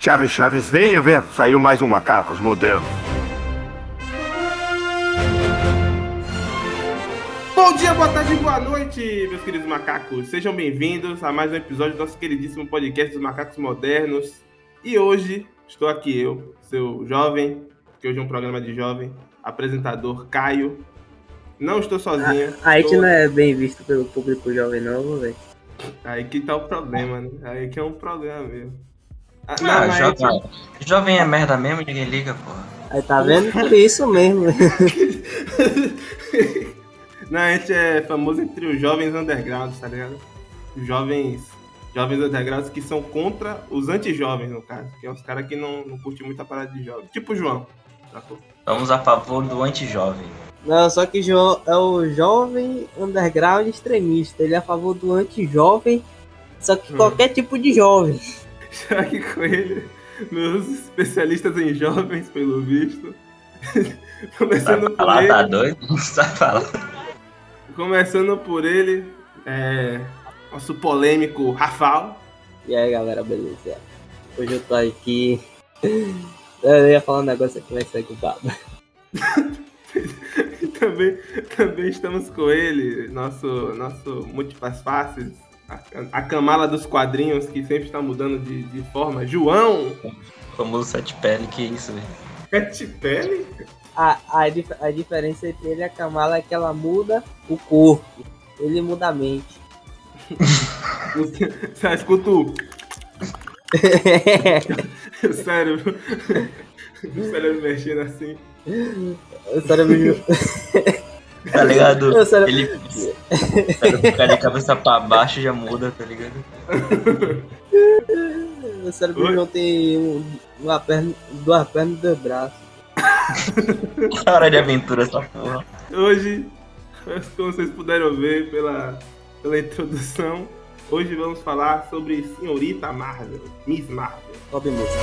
Chaves, Chaves, venha ver. Saiu mais um Macacos Modernos. Bom dia, boa tarde, boa noite, meus queridos macacos. Sejam bem-vindos a mais um episódio do nosso queridíssimo podcast dos Macacos Modernos. E hoje estou aqui eu, seu jovem, que hoje é um programa de jovem, apresentador Caio. Não estou sozinho. A, a gente estou... não é bem visto pelo público jovem, não, velho. Aí que tá o problema, né? Aí que é um problema mesmo. Ah, não, não jovem, gente... jovem é merda mesmo, ninguém liga, porra. Aí tá vendo? Por isso mesmo. não, a gente é famoso entre os jovens undergrounds, tá ligado? Os jovens, jovens undergrounds que são contra os anti-jovens, no caso. Que é os caras que não, não curtem muito a parada de jovem. Tipo o João. Sacou? Vamos a favor do anti-jovem. Não, só que João é o jovem underground extremista. Ele é a favor do anti-jovem, só que hum. qualquer tipo de jovem. Já que com ele, meus especialistas em jovens, pelo visto. Começando tá por ele. Tá doido? Tá falando. Começando por ele, é, nosso polêmico Rafal. E aí galera, beleza? Hoje eu tô aqui. Eu ia falar um negócio aqui, vai ser culpado. também, também estamos com ele, nosso, nosso múltiplas faces, a, a camala dos quadrinhos que sempre está mudando de, de forma. João! O famoso sete pele, que isso, velho? Sete pele? A, a, a diferença entre ele e a Kamala é que ela muda o corpo. Ele muda a mente. Você escuta o... o cérebro. o cérebro mexendo assim. O cérebro. Tá ligado? O cérebro... Ele fica de cabeça pra baixo já muda, tá ligado? O cérebro não tem um, uma perna, duas pernas e dois braços. Hora de aventura essa porra. Hoje, como vocês puderam ver pela, pela introdução, hoje vamos falar sobre Senhorita Marvel, Miss Marvel. Sobe música.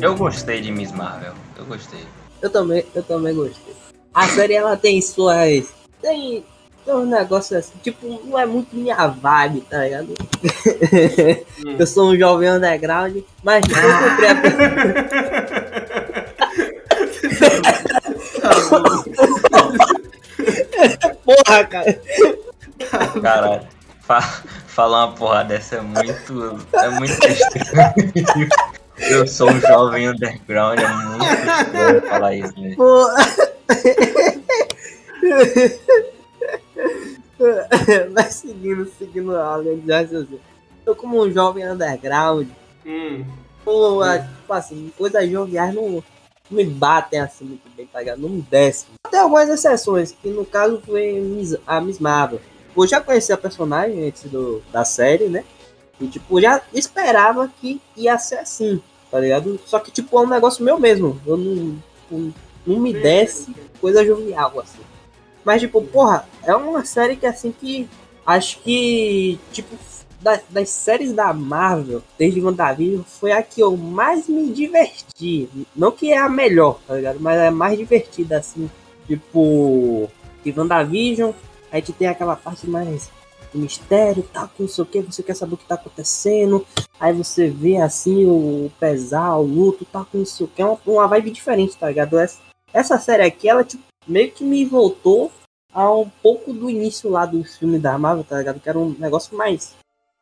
Eu gostei de Miss Marvel. Eu gostei. Eu também, eu também gostei. A série ela tem suas. Tem, tem um negócio assim, tipo, não é muito minha vibe, tá ligado? Hum. eu sou um jovem underground, mas eu comprei a. Porra, cara. Caralho. Fa falar uma porra dessa é muito. É muito estranho. Eu sou um jovem underground, é muito estranho falar isso, né? Mas seguindo, seguindo a linha de raciocínio. Eu como um jovem underground, hum. pô, hum. tipo assim, coisas joviais não, não me batem assim muito bem, tá ligado? Não me descem. Tem algumas exceções, que no caso foi a Miss Marvel. Eu já conhecia a personagem antes do, da série, né? E, tipo, já esperava que ia ser assim, tá ligado? Só que, tipo, é um negócio meu mesmo. Eu não, não, não me desce coisa jovial, assim. Mas, tipo, porra, é uma série que, assim, que acho que, tipo, das, das séries da Marvel, desde WandaVision, foi a que eu mais me diverti. Não que é a melhor, tá ligado? Mas é mais divertida, assim. Tipo, que WandaVision, a gente tem aquela parte mais mistério, tal, não sei o que, você quer saber o que tá acontecendo, aí você vê assim o pesar, o luto, tal, não sei o que, é uma, uma vibe diferente, tá ligado? Essa, essa série aqui, ela tipo, meio que me voltou a um pouco do início lá do filme da Marvel, tá ligado? Que era um negócio mais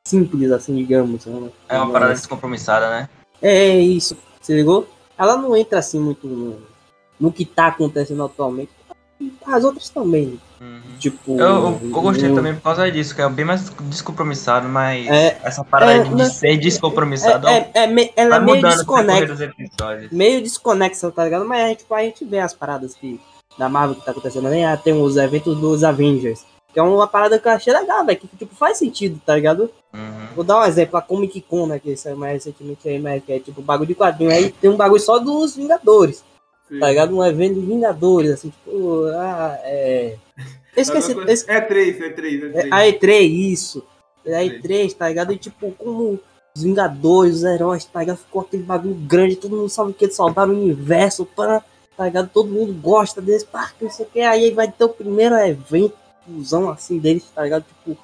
simples, assim, digamos. Né? É uma parada descompromissada, né? É isso, você ligou? Ela não entra assim muito no, no que tá acontecendo atualmente. As outras também. Uhum. Tipo. Eu, eu, eu gostei também por causa disso, que é bem mais descompromissado, mas É, essa parada é, de não- ser descompromissado É, é, é, me- ela é meio desconexa. Meio desconexa, tá ligado? Mas é, tipo, a gente vê as paradas que, da Marvel que tá acontecendo ali. Ah, tem os eventos dos Avengers. Que é uma parada que eu achei legal, velho. Que tipo, faz sentido, tá ligado? Uhum. Vou dar um exemplo, a Comic Con, né? Que saiu mais recentemente aí, mas que é tipo bagulho de quadrinho. Aí tem um bagulho só dos Vingadores. Sim. tá ligado? Um evento de Vingadores, assim, tipo, ah, é. Eu esqueci. eu esque- É três, é três, é é, três. a E3, isso. A E3, tá ligado? E tipo, como os Vingadores, os heróis, tá ligado? Ficou aquele bagulho grande, todo mundo sabe que eles salvaram o universo, pá, tá ligado? Todo mundo gosta desse parque, não sei o que. Aí vai ter o primeiro evento assim deles, tá ligado? Tipo,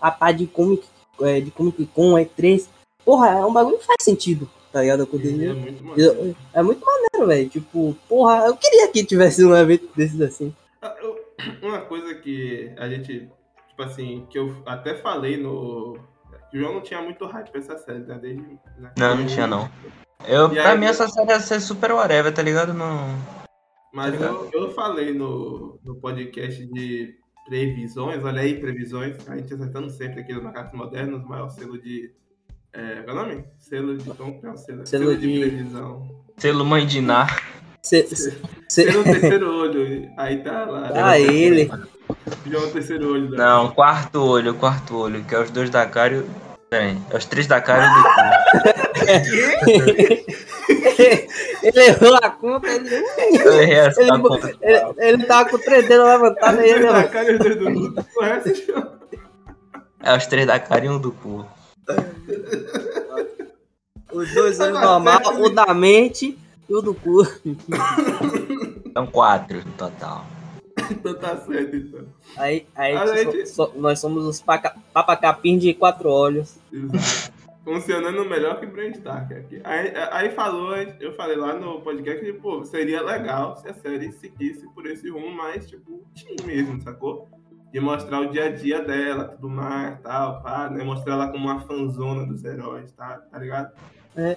a parte de Comic, é, de Comic Con, E3. Porra, é um bagulho que faz sentido, tá ligado? É muito maneiro. É muito maneiro, velho. Tipo, porra, eu queria que tivesse um evento desses assim. Ah, Uma coisa que a gente, tipo assim, que eu até falei no. que O João não tinha muito hype pra essa série, né? Desde, né? Não, não tinha não. Eu, E pra aí- mim essa série ia ser super whatever, tá ligado? Não. Mas Tá eu, eu falei no, no podcast de previsões, olha aí, previsões, a gente acertando sempre aqui no Macacos Modernos, o maior selo de. É, qual é o nome? Selo de. Como que é o selo? Selo de- previsão. Selo mãe de Nar. Cê, cê, Selo terceiro olho. Aí tá lá. ah, ele. João terceiro olho. da- Não, quarto olho, quarto olho, que é os dois da cara e o. Tem, é os três da cara e o do cu. ele errou a conta, ele, Eu errei essa ele, conta. ele, ele tava com três dedos levantados aí, Os dois da ele cara e os dois do João. É os três da cara e um do cu. Os dois olhos normal, o da mente e o do cu. São quatro no total. Então tá certo, então. Aí, aí so- gente- so- nós somos os paca- papacapim de quatro olhos. Exato. Funcionando melhor que Brain Stark aqui. Aí, aí falou, eu falei lá no podcast que, pô, seria legal se a série seguisse por esse rumo mais, tipo, teen mesmo, sacou? De mostrar o dia a dia dela, tudo mais, tal, pá, né? Mostrar ela como uma fanzona dos heróis, tá, tá ligado? É.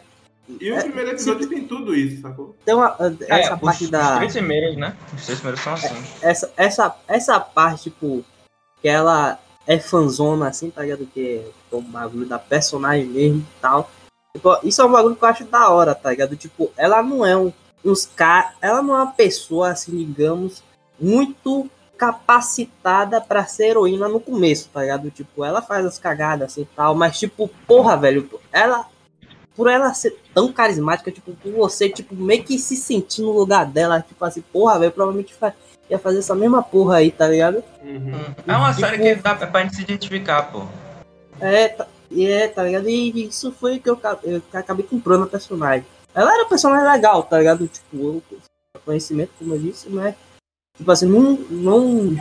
E o É, primeiro episódio tem tudo isso, sacou? Tem uma, essa É, parte os, da. os três primeiros, né? Os três primeiros são assim. essa, essa, essa parte, tipo, que ela é fanzona, assim, tá ligado? Que é o bagulho da personagem mesmo e tal. Tipo, isso é um bagulho que eu acho da hora, tá ligado? Tipo, ela não é um, uns ca... ela não é uma pessoa, assim, digamos, muito capacitada pra ser heroína no começo, tá ligado? Tipo, ela faz as cagadas assim e tal, mas tipo, porra, velho, ela por ela ser tão carismática, tipo, por você, tipo, meio que se sentir no lugar dela, tipo assim, porra, velho, provavelmente fa- ia fazer essa mesma porra aí, tá ligado? Uhum. É uma série que dá pra gente se identificar, pô. É, tá, e é, tá ligado? E isso foi que eu, eu acabei comprando a personagem. Ela era um personagem legal, tá ligado? Tipo, eu conhecimento, como eu disse, mas, tipo assim, não, não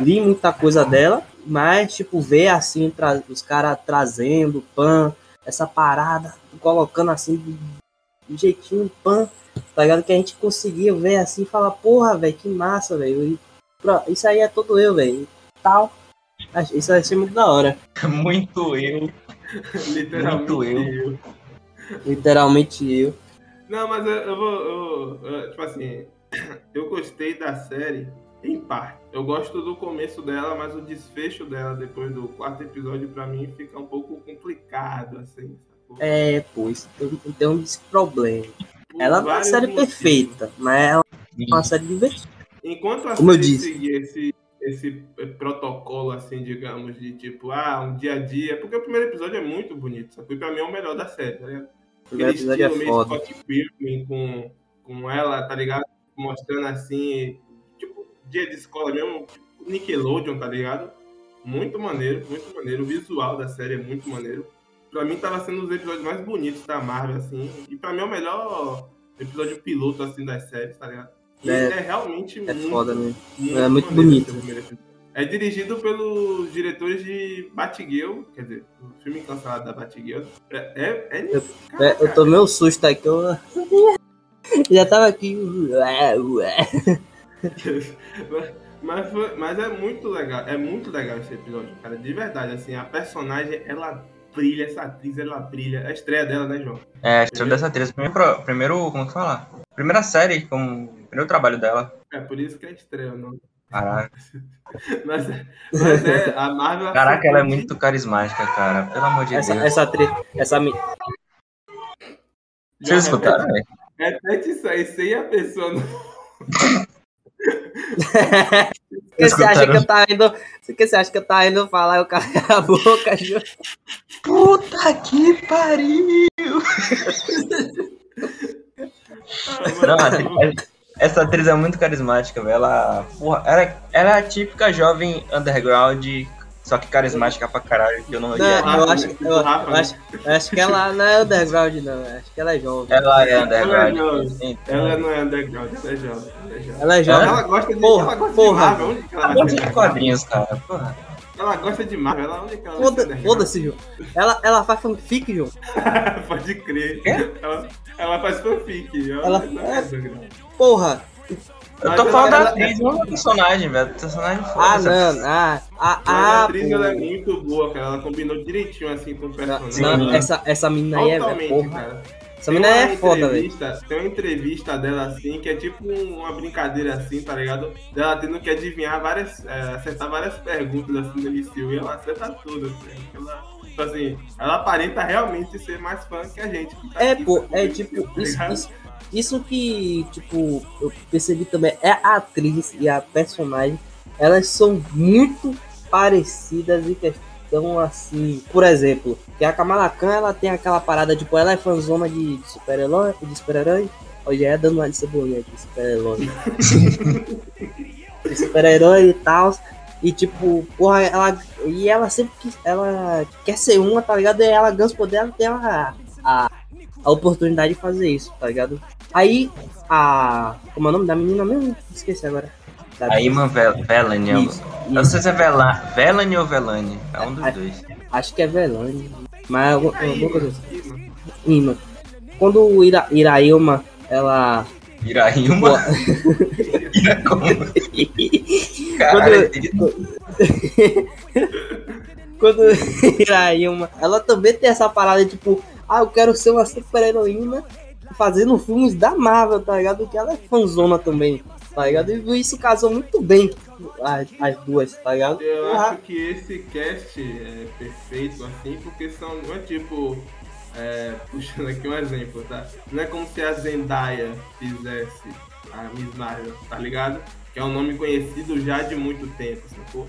li muita coisa dela, mas, tipo, ver assim, tra- os caras trazendo pan, essa parada, colocando assim, de, de jeitinho pan, tá ligado? Que a gente conseguia ver assim e falar, porra, velho, que massa, velho. E, Isso aí é todo eu, velho. Tal. Isso vai ser muito da hora. Muito eu. Literalmente Muito eu. eu. Literalmente eu. Não, mas eu, eu vou. eu- eu- tipo assim, eu gostei da série em parte. Eu gosto do começo dela, mas o desfecho dela depois do quarto episódio, pra mim, fica um pouco complicado, assim. sacou? É, pois, tem, tem um problema. Por Ela é uma série motivos. perfeita, mas ela é uma série divertida. Enquanto a Como eu série disse. seguir esse, esse protocolo, assim, digamos, de tipo, ah, um dia a dia. Porque o primeiro episódio é muito bonito, sacou? E pra mim é o melhor da série, tá ligado? Primeiro Aquele episódio é estilo meio foda. Scott Pilgrim com, com ela, tá ligado? Mostrando assim, tipo, dia de escola mesmo, tipo, Nickelodeon, tá ligado? Muito maneiro, muito maneiro. O visual da série é muito maneiro. Pra mim tava sendo um dos episódios mais bonitos da Marvel, assim. E pra mim é o melhor episódio piloto, assim, das séries, tá ligado? E É, é, realmente É muito, foda mesmo. muito, É muito bonito. É dirigido pelos diretores de Batgirl, quer dizer, o filme cancelado da Batgirl. É, é, é, Eu- cara, É, eu tomei um susto aqui, eu já tava aqui. ué, ué. Mas, foi- mas é muito legal, é muito legal esse episódio, cara. De verdade, assim, a personagem, ela brilha, essa atriz, ela brilha. A estreia dela, né, João? É, a história dessa atriz. Primeiro, primeiro, como que fala? Primeira série, como primeiro trabalho dela. É por isso que é estreia, não. Caraca, Mas, mas é, a Marvel. Caraca, ela é muito carismática, cara. Pelo amor de Essa, Deus. essa atriz, essa Vocês escutaram, velho? Repete isso aí, sem a pessoa. Não... Que você acha que eu tava indo. Que você acha que eu tava indo falar e o cara a boca, Ju? Puta que pariu! Não, atriz- essa atriz é muito carismática, velho. Ela, porra, ela, ela é a típica jovem underground só que carismática pra caralho, que eu não Não, eu acho, né? eu, eu acho, eu acho que ela não é underground, não. eu Acho que ela é jovem. Ela é Ela underground. não. então. Ela não é underground, ela é jovem. Ela é jovem. Ela é jovem. Ela gosta de, Porra, ela gosta porra. de Marvel. Ela ser de quadrinhos, cara. Porra. Ela gosta de Marvel. Ela, onde que ela Foda-? Foda-se, João. Ela, ela faz fanfic, João. Pode crer. Quê? Ela, ela faz fanfic. Ela, Ela- não é underground. Porra. Eu tô falando da ela- atriz, não do personagem, velho. O personagem Ah, foda. não. Ah, ah, a ah. atriz ela é muito boa, cara. Ela combinou direitinho assim com o personagem. Não, essa, essa menina aí é, é porra. cara. Essa menina uma é foda, velho. Tem uma entrevista dela assim, que é tipo uma brincadeira assim, tá ligado? Dela tendo que adivinhar várias. é, acertar várias perguntas assim do MCU e ela acerta tudo. Assim, ela, tipo assim, ela aparenta realmente ser mais fã que a gente. que tá É, aqui, pô, é tipo, Tá isso, isso, isso que, tipo, eu percebi também, é a atriz e a personagem, elas são muito parecidas em questão, assim, por exemplo, que a Kamala Khan, ela tem aquela parada, tipo, ela é fanzona de, de super-herói, de super-herói, Olha, já é dando uma de cebolinha aqui, super-herói. de super-herói e tal. E tipo, porra, ela. E ela sempre que ela quer ser uma, tá ligado? E ela ganha os poderes, ela tem a, a, a oportunidade de fazer isso, tá ligado? Aí a. Como é o nome da menina mesmo? Esqueci agora. Da- A Iman Vel Velani. eu- não sei se é Vela Velani ou Velani. É um dos É, dois. Acho que é Velane. Mas alguma coisa assim. aí, mano. Ima. Quando o Ira, Irailma, ela. Iraíma. Ira como? Caralho, Quando Irailma, ela também tem essa parada tipo, ah, eu quero ser uma super heroína fazendo filmes da Marvel, tá ligado? Que ela é fanzona também, tá ligado? E isso casou muito bem as, as duas, tá ligado? Eu Porra, acho que esse cast é perfeito, assim, porque são, não é tipo, é, puxando aqui um exemplo, tá? Não é como se a Zendaya fizesse a Miss Marvel, tá ligado? Que é um nome conhecido já de muito tempo, sacou?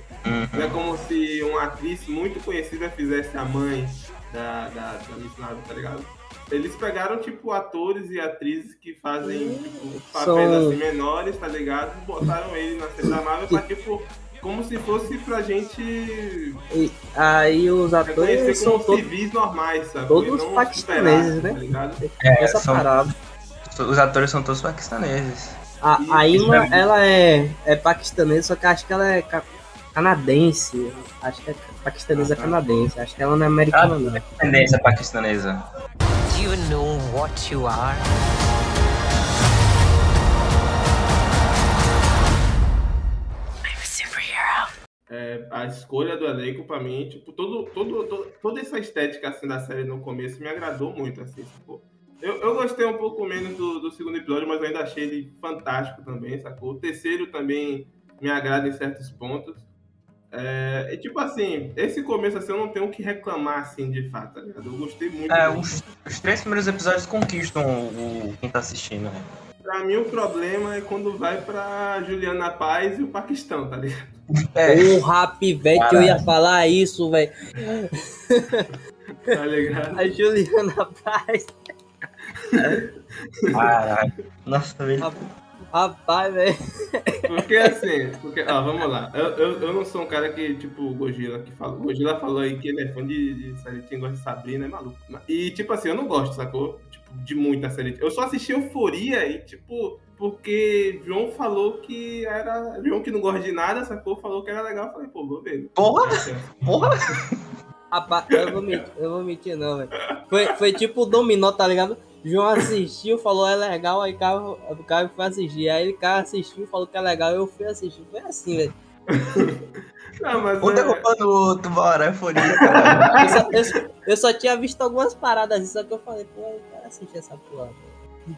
Não é como se uma atriz muito conhecida fizesse a mãe da, da, da Miss Marvel, tá ligado? Eles pegaram, tipo, atores e atrizes que fazem, tipo, papéis São- assim menores, tá ligado? E botaram ele na série da Marvel pra, tipo, como se fosse pra gente e aí os atores são como todos civis normais, sabe? todos não paquistaneses, super-heróis, né? Tá? É, essa são- parada. os atores são todos paquistaneses. A, E- a Ima, ela é, é paquistanesa, só que acho que ela é ca- canadense. Acho que é paquistanesa Ah, tá. canadense. Acho que ela não é americana, Ah, não. Tendência paquistanesa. Do you know what you are? É, a escolha do elenco, pra mim, tipo, todo, todo, todo- toda essa estética assim, da série no começo me agradou muito, assim, sacou? Eu, eu gostei um pouco menos do, do segundo episódio, mas ainda achei ele fantástico também, sacou? O terceiro também me agrada em certos pontos. É, e tipo assim, esse começo assim eu não tenho o que reclamar assim de fato, tá ligado? Eu gostei muito. É, os, os três primeiros episódios conquistam o, o- quem tá assistindo, né? Pra mim o problema é quando vai pra Juliana Paz e o Paquistão, tá ligado? É, Porra, pivete, eu ia falar isso, velho. Tá ligado? A Juliana Paz. caralho. Nossa, velho. Rapaz, velho. Porque assim, porque, ó, vamos lá. Eu, eu, eu não sou um cara que, tipo, o Gojira que fala. O Gojira falou aí que ele é fã de, de série gosta de Sabrina, é maluco. E, tipo assim, eu não gosto, sacou? Tipo, de muita série. Eu só assisti Euforia e, tipo, porque João falou que era. João que não gosta de nada, sacou? Falou que era legal. Eu falei, pô, vou ver. Porra! Porra! Rapaz, eu vou mentir, eu vou mentir não, velho. Foi, foi tipo o Dominó, tá ligado? João assistiu, falou é legal, aí o cara, o cara foi assistir. Aí o cara assistiu, falou que é legal, eu fui assistir. Foi assim, velho. Não, mas. Um é- derrubando o outro, bora, é folia, cara. Eu só, eu, só- eu só tinha visto algumas paradas assim, só que eu falei, pô, eu quero assistir essa porra.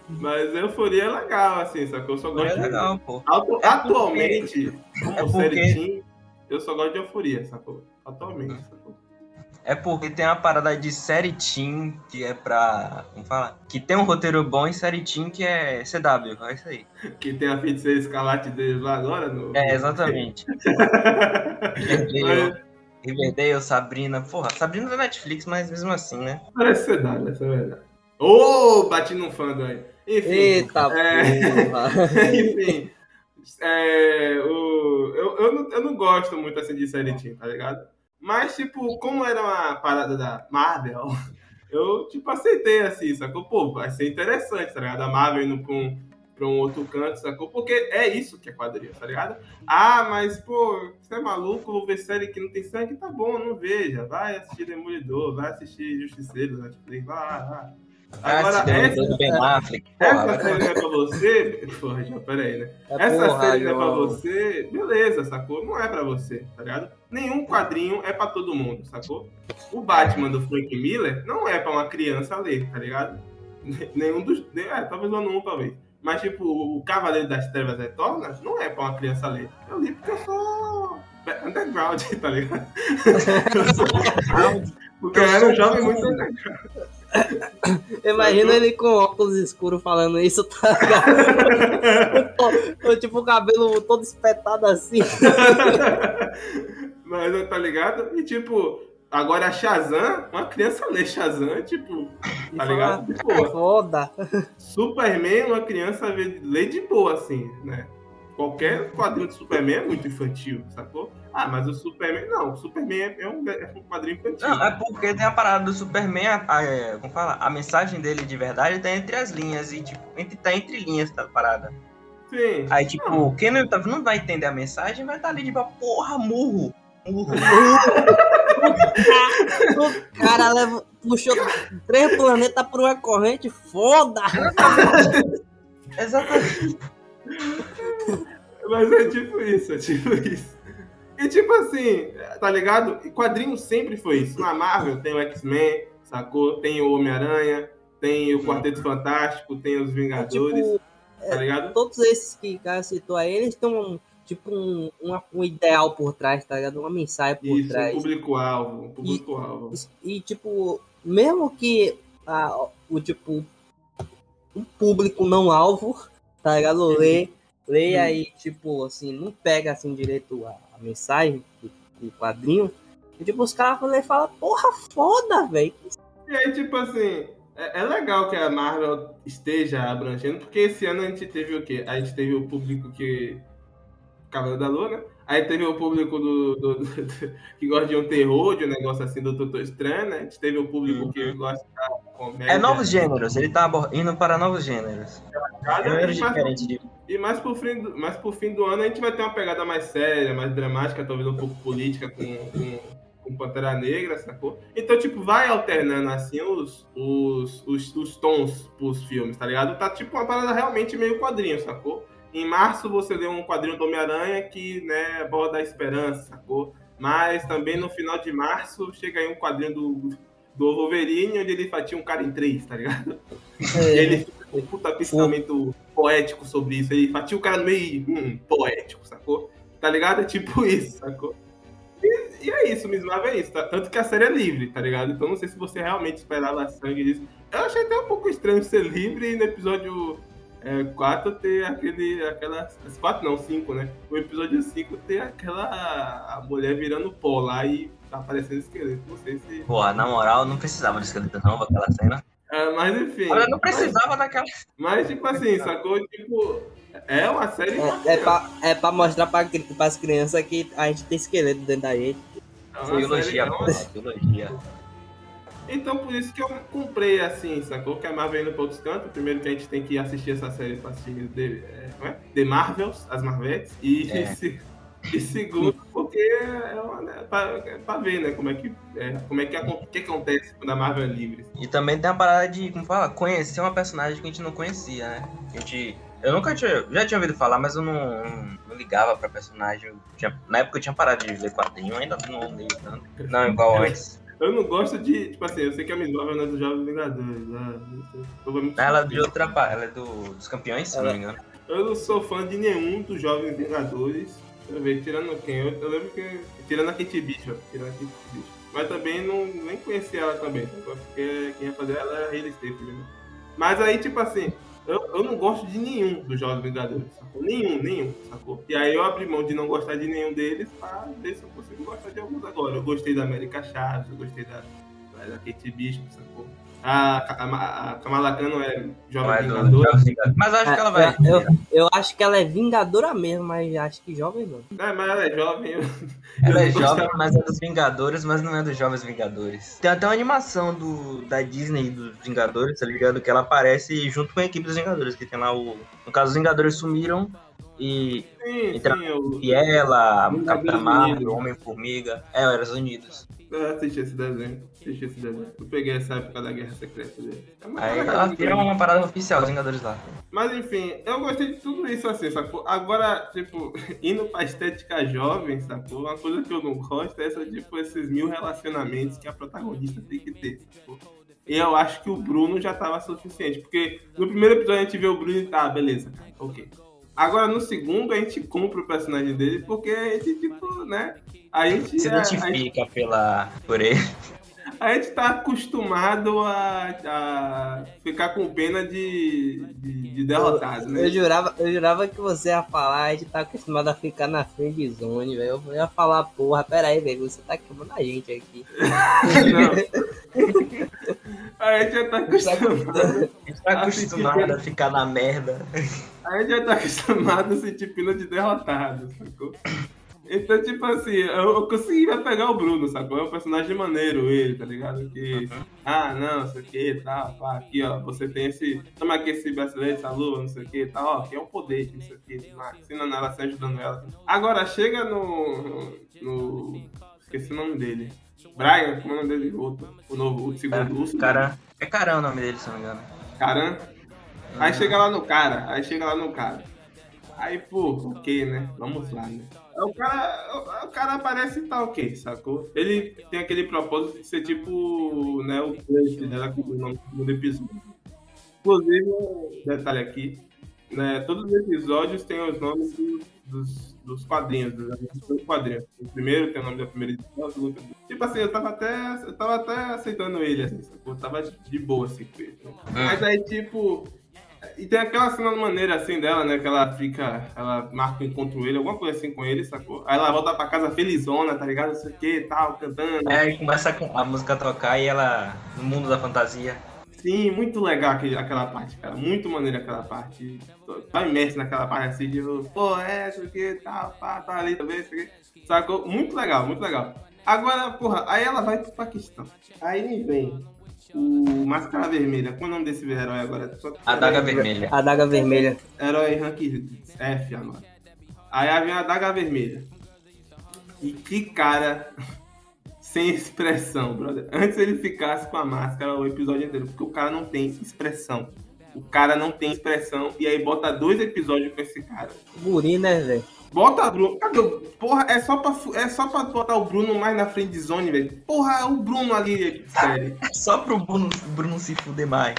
Mas Euforia é legal, assim, sacou? Eu só gosto É de- legal, pô. Atu- Atualmente, É como série porque, Teen, eu só gosto de Euforia, sacou? Atualmente? É porque tem uma parada de série teen que é pra. Como fala? Que tem um roteiro bom e série teen que é CW. É isso aí. Que tem a feiticeira escalate deles lá agora no. É, exatamente. Riverdale, Riverdale, Sabrina. Porra, Sabrina é da Netflix, mas mesmo assim, né? Parece dado, essa é a verdade. Ô, bati num fã aí. Enfim. Eita É. porra. Enfim. é, o, eu, eu, não, eu não gosto muito assim de série teen, tá ligado? Mas, tipo, como era uma parada da Marvel, eu, tipo, aceitei assim, sacou? Pô, vai ser interessante, tá ligado? A Marvel indo pra um, pra um outro canto, sacou? Porque é isso que é quadrinho, tá ligado? Ah, mas, pô, você é maluco, vou ver série que não tem sangue? Tá bom, não veja. Vai assistir Demolidor, vai assistir Justiceiro, Netflix, vai lá, vai. Agora, Ah, essa, do Ben Affleck, porra, essa série não é pra você. Porra, já, peraí, né? É Essa porra, série não é pra você, beleza, sacou? Não é pra você, tá ligado? Nenhum quadrinho é pra todo mundo, sacou? O Batman do Frank Miller não é pra uma criança ler, tá ligado? Nenhum dos. É, talvez o 1, talvez. Mas, tipo, o Cavaleiro das Trevas Retorna não é pra uma criança ler. Eu li porque eu sou underground, tá ligado? Eu sou- Porque eu era um jovem muito underground. Imagina ele com óculos escuros falando isso, tá ligado? Tipo, o cabelo todo espetado assim. Mas tá ligado? E tipo, agora a Shazam, uma criança lê Shazam, tipo, tá ligado? De boa. Foda. Superman, uma criança lê de boa, assim, né? Qualquer quadrinho de Superman é muito infantil, sacou? Ah, mas o Superman. Não, o Superman é um, é um quadrinho infantil. Não, é porque tem a parada do Superman, a, a- é, como fala? A mensagem dele de verdade tá entre as linhas e, tipo, entre, tá entre linhas, tá parada. Sim. Aí, tipo, quem não, tá- não vai entender a mensagem vai estar ali, tipo, porra, murro. Murro. O cara leva, puxou três planetas por uma corrente, foda! Exatamente. Mas é tipo isso, é tipo isso. E tipo assim, tá ligado? E quadrinho sempre foi isso. Na Marvel tem o X-Men, sacou? Tem o Homem-Aranha, tem o Quarteto Fantástico, tem os Vingadores, Tipo, tá ligado? todos esses que o cara citou aí, eles têm um, tipo um, uma- um ideal por trás, tá ligado? Uma mensagem por Isso, um trás. público-alvo, um público-alvo. E, tipo, mesmo que a, o tipo um público não alvo, tá ligado? Lê, lê aí, tipo, assim, não pega assim direito a mensagem do, do quadrinho. E tipo, os caras vão ler e falam, porra, foda, velho. E aí, tipo assim, é, é legal que a Marvel esteja abrangendo, porque esse ano a gente teve o quê? A gente teve o público que. Cavaleiro da Lua, né? Aí teve o público do, do- do- do- que gosta de um terror, de um negócio assim do Doutor Estranho, né? A gente teve o público que gosta da comédia. É novos gêneros, ele tá indo para novos gêneros. Cada- Gêneros e mais- diferentes de. E mais pro, fim do, mais pro fim do ano a gente vai ter uma pegada mais séria, mais dramática, talvez um pouco política com, com, com Pantera Negra, sacou? Então, tipo, vai alternando assim os, os, os, os tons pros filmes, tá ligado? Tá tipo uma parada realmente meio quadrinho, sacou? Em março você lê um quadrinho do Homem-Aranha que, né, aborda a esperança, sacou? Mas também no final de março chega aí um quadrinho do, do Wolverine onde ele fatia um cara em três, tá ligado? E ele fica com puta pensamento poético sobre isso. Ele fatia o cara no meio, hum, poético, sacou? Tá ligado? É tipo isso, sacou? E, e é isso, Marvel é isso. tá? Tanto que a série é livre, tá ligado? Então não sei se você realmente esperava sangue disso. Eu achei até um pouco estranho ser livre e no episódio 4 ter aquele. aquela. 4 não, 5, né? O episódio 5 ter aquela. a mulher virando pó lá e tá aparecendo esqueleto. Não sei se. Porra, na moral, não precisava de esqueleto não, aquela cena. Ah, mas enfim. Olha, não precisava daquela. Mas, tipo assim, sacou? Tipo, é uma série. É, é, pra, é pra mostrar pra, pras crianças que a gente tem esqueleto dentro da gente. é Biologia, biologia. Então, por isso que eu comprei assim, sacou? Que a Marvel indo pra outros cantos. Primeiro que a gente tem que assistir essa série pra assistir The, é, é? The Marvels, as Marvettes. E, É. se- e segundo, porque é uma, né, pra, é pra ver, né? Como é que, é, como é que, que acontece quando a Marvel é livre. E também tem a parada de, como fala, conhecer uma personagem que a gente não conhecia, né? A gente. Eu nunca tinha. Já tinha ouvido falar, mas eu não, não, ligava pra personagem. Tinha- na época eu tinha parado de ler quadrinho, ainda não leio tanto. Não, igual antes. Eu não gosto de. Tipo assim, eu sei que a Miss Marvel não é dos Jovens Vingadores. Né? Provavelmente- Ela é de outra ela é do, dos campeões, se não me engano. Eu não sou fã de nenhum dos Jovens Vingadores. Deixa eu ver, tirando quem? Eu, eu lembro que. Tirando a Kate Bishop. Tirando a Kate. Mas também não, nem conhecia ela também. Porque quem ia fazer ela era a Hayley né? Mas aí, tipo assim, eu, eu não gosto de nenhum dos Jovens Vingadores, sacou? Nenhum, nenhum, sacou? E aí eu abri mão de não gostar de nenhum deles pra ver se eu consigo gostar de alguns agora. Eu gostei da América Chaves, eu gostei da, da Kate Bishop, sacou? A, a, a Kamala Khan não é jovem do- vingadora. Mas acho que ela vai. É, eu, eu acho que ela é vingadora mesmo, mas acho que jovem não. É, mas ela é jovem. Eu, Ela é jovem, gostava. mas é dos Vingadores, mas não é dos Jovens Vingadores. Tem até uma animação do, da Disney dos Vingadores, tá ligado? Que ela aparece junto com a equipe dos Vingadores, que tem lá o. No caso, os Vingadores sumiram e, Sim, Entra- sim, eu, e ela, Capitã Marvel, Homem-Formiga. É, eram os Unidos. Eu assisti esse desenho. Assisti esse desenho. Eu peguei essa época da Guerra Secreta dele. É muito Aí ela legal. uma parada oficial, os Vingadores lá. Mas enfim, eu gostei de tudo isso assim, sacou? Agora, tipo, indo pra estética jovem, sacou? Uma coisa que eu não gosto é essa, tipo, esses mil relacionamentos que a protagonista tem que ter, sacou? E eu acho que o Bruno já tava suficiente, porque no primeiro episódio a gente vê o Bruno e tá, beleza, ok. Agora no segundo a gente compra o personagem dele porque a gente, tipo, né? A gente, Se é- a gente identifica pela, por ele. A gente tá acostumado a, a ficar com pena de, de, de derrotado, né? Eu jurava, eu jurava que você ia falar, a gente tá acostumado a ficar na friend zone, velho. Eu ia falar, porra, pera aí, velho, você tá queimando a gente aqui. A gente já tá acostumado. A gente tá acostumado a ficar na merda. A gente já tá acostumado a sentir pena de derrotado, sacou? Então, tipo assim, eu, eu consegui vai pegar o Bruno, sacou? É um personagem maneiro ele, tá ligado? Que, ah, não, sei o que, tá, pá, aqui, ó, você tem esse, toma aqui esse brasileiro, essa luva, não sei o que, tá, ó, que é um poder, não sei o que, ensinando ela, assim, ajudando ela. Agora, chega no, no, esqueci o nome dele, Brian, como é o nome dele? Outro, o novo, o segundo, o segundo. Cara, é Carão o nome dele, se não me engano. Caran. Aí chega lá no cara, aí chega lá no cara. Aí, pô, ok, né? Vamos lá, né? Aí O cara, o, o cara aparece e tá ok, sacou? Ele tem aquele propósito de ser tipo, né, o Flash dela com o nome do segundo episódio. Inclusive, um detalhe aqui, né, todos os episódios têm os nomes do- dos, dos quadrinhos, dos quadrinhos. O primeiro tem o nome da primeira edição, o segundo Tipo assim, eu tava até, eu tava até aceitando ele, assim, sacou? Eu tava de boa, assim, com ele. né? Mas aí, tipo, e tem aquela cena maneira assim dela, né? Que ela fica. Ela marca um encontro com ele, alguma coisa assim com ele, sacou? Aí ela volta pra casa felizona, tá ligado? Não sei o que tal, cantando. É, começa a música a tocar e ela. No mundo da fantasia. Sim, muito legal aquele, aquela parte, cara. Muito maneira aquela parte. Tá imerso naquela parte assim, de pô, é, sei o que, tal, pá, tá ali também, sei o que. Sacou? Muito legal, muito legal. Agora, porra, aí ela vai pro Paquistão. Aí vem o Máscara Vermelha. Qual é o nome desse herói agora? Só- A daga vermelha. A daga vermelha. Herói rank F agora. Aí vem a daga vermelha. E que cara sem expressão, brother. Antes ele ficasse com a máscara o episódio inteiro, porque o cara não tem expressão. O cara não tem expressão e aí bota dois episódios com esse cara. Guri, né, velho? Bota Bruno. Cadê o- Porra, é só, pra, é só pra botar o Bruno mais na frente de zone, velho. Porra, o Bruno ali, sério. Só pro Bruno, Bruno se fuder mais.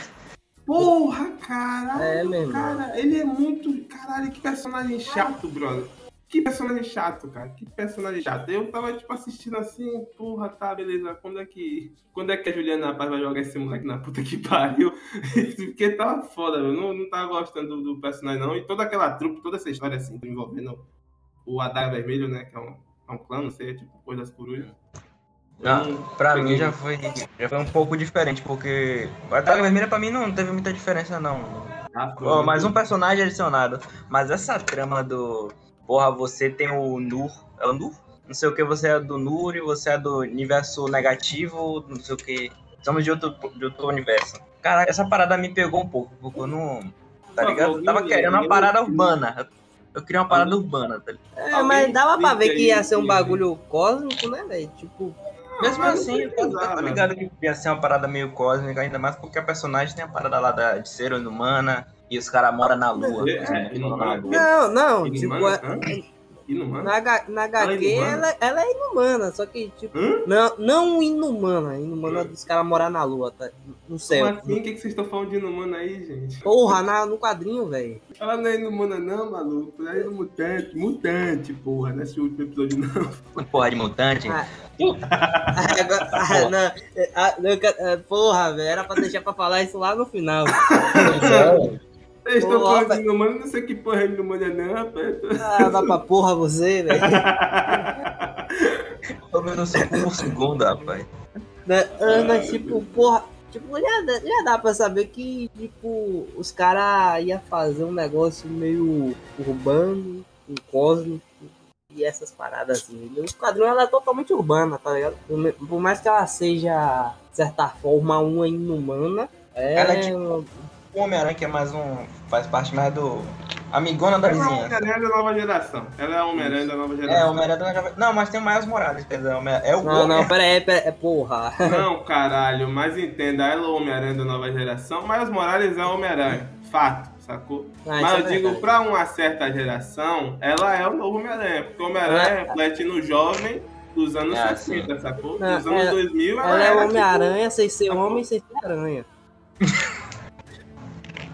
Porra, caralho. É, meu irmão. Cara, ele é muito. Caralho, que personagem chato, brother. Que personagem chato, cara. Que personagem chato. Eu tava, tipo, assistindo assim, porra, tá, beleza. Quando é que. Quando é que a Juliana Paz vai jogar esse moleque na puta que pariu? Porque tava foda, eu não, não tava gostando do, do personagem, não. E toda aquela trupe, toda essa história assim, envolvendo o Adaga Vermelho, né? Que é um, é um clã, não sei, é tipo coisa das corujas. Ah, não pra peguei. mim já foi, já foi um pouco diferente, porque a daga vermelha pra mim não teve muita diferença, não. Ah, Ó, mais um personagem adicionado. Mas essa trama do. Porra, você tem o Nur. É o Nur? Não sei o que, você é do Nur e você é do universo negativo, não sei o que. Somos de outro, de outro universo. Caraca, essa parada me pegou um pouco, porque eu não. Tá ligado? Eu tava querendo uma parada urbana. Eu queria uma parada urbana, tá ligado? É, mas dava pra ver que ia ser um bagulho cósmico, né, velho? Tipo, Mesmo mas assim, não eu tô, precisava. ligado que ia ser uma parada meio cósmica, ainda mais porque a personagem tem a parada lá da, de ser inumana e os caras moram na lua. É, moram na inumana. lua. não, não, tipo? É-? Inumana? na, H- na HQ inumana? ela, ela é inumana, só que, tipo, Hã? não, não inumana, inumana Hã? dos caras morar na lua, tá? No céu. Como assim? O que, que vocês estão falando de inumana aí, gente? Porra, na, no quadrinho, velho. Ela não é inumana não, maluco. Ela é mutante. Mutante, porra. Nesse último episódio não. Porra de mutante. Ah. Agora- ah, não, é, ah, não, é, porra, velho, era pra deixar pra falar isso lá no final. Vocês estão falando de não sei que porra é inumana não, rapaz. Ah, dá pra porra você, velho. Tô vendo só por um segundo, rapaz. Né, ah, Mas, tipo, porra, Tipo, já, dá- já dá pra saber que, tipo, os caras iam fazer um negócio meio urbano, um cósmico e essas paradas assim. O quadrinho ela é totalmente urbana, tá ligado? Por, mais que ela seja, de certa forma, uma inumana, é. Ela é tipo- O Homem-Aranha que é mais um. faz parte mais do. Amigona da Ela é a vizinhança. Homem-Aranha da nova geração. Ela é a Homem-Aranha da nova É, geração. Homem-Aranha da nova- Não, mas tem o Miles Morales, quer dizer, Homem- é o Não, não, Homem- pera aí, pera aí, porra. Não, caralho, mas entenda, ela é o Homem-Aranha da nova geração, mas os Morales é o Homem-Aranha. Fato, sacou? Ah, mas isso eu é digo, verdade. pra uma certa geração, ela é o novo Homem-Aranha. Porque o Homem-Aranha É. reflete no jovem dos anos Ah, 60, sacou? Dos anos ela- 2000, ela, Ela é o tipo, Homem-Aranha sem ser homem sem ser aranha.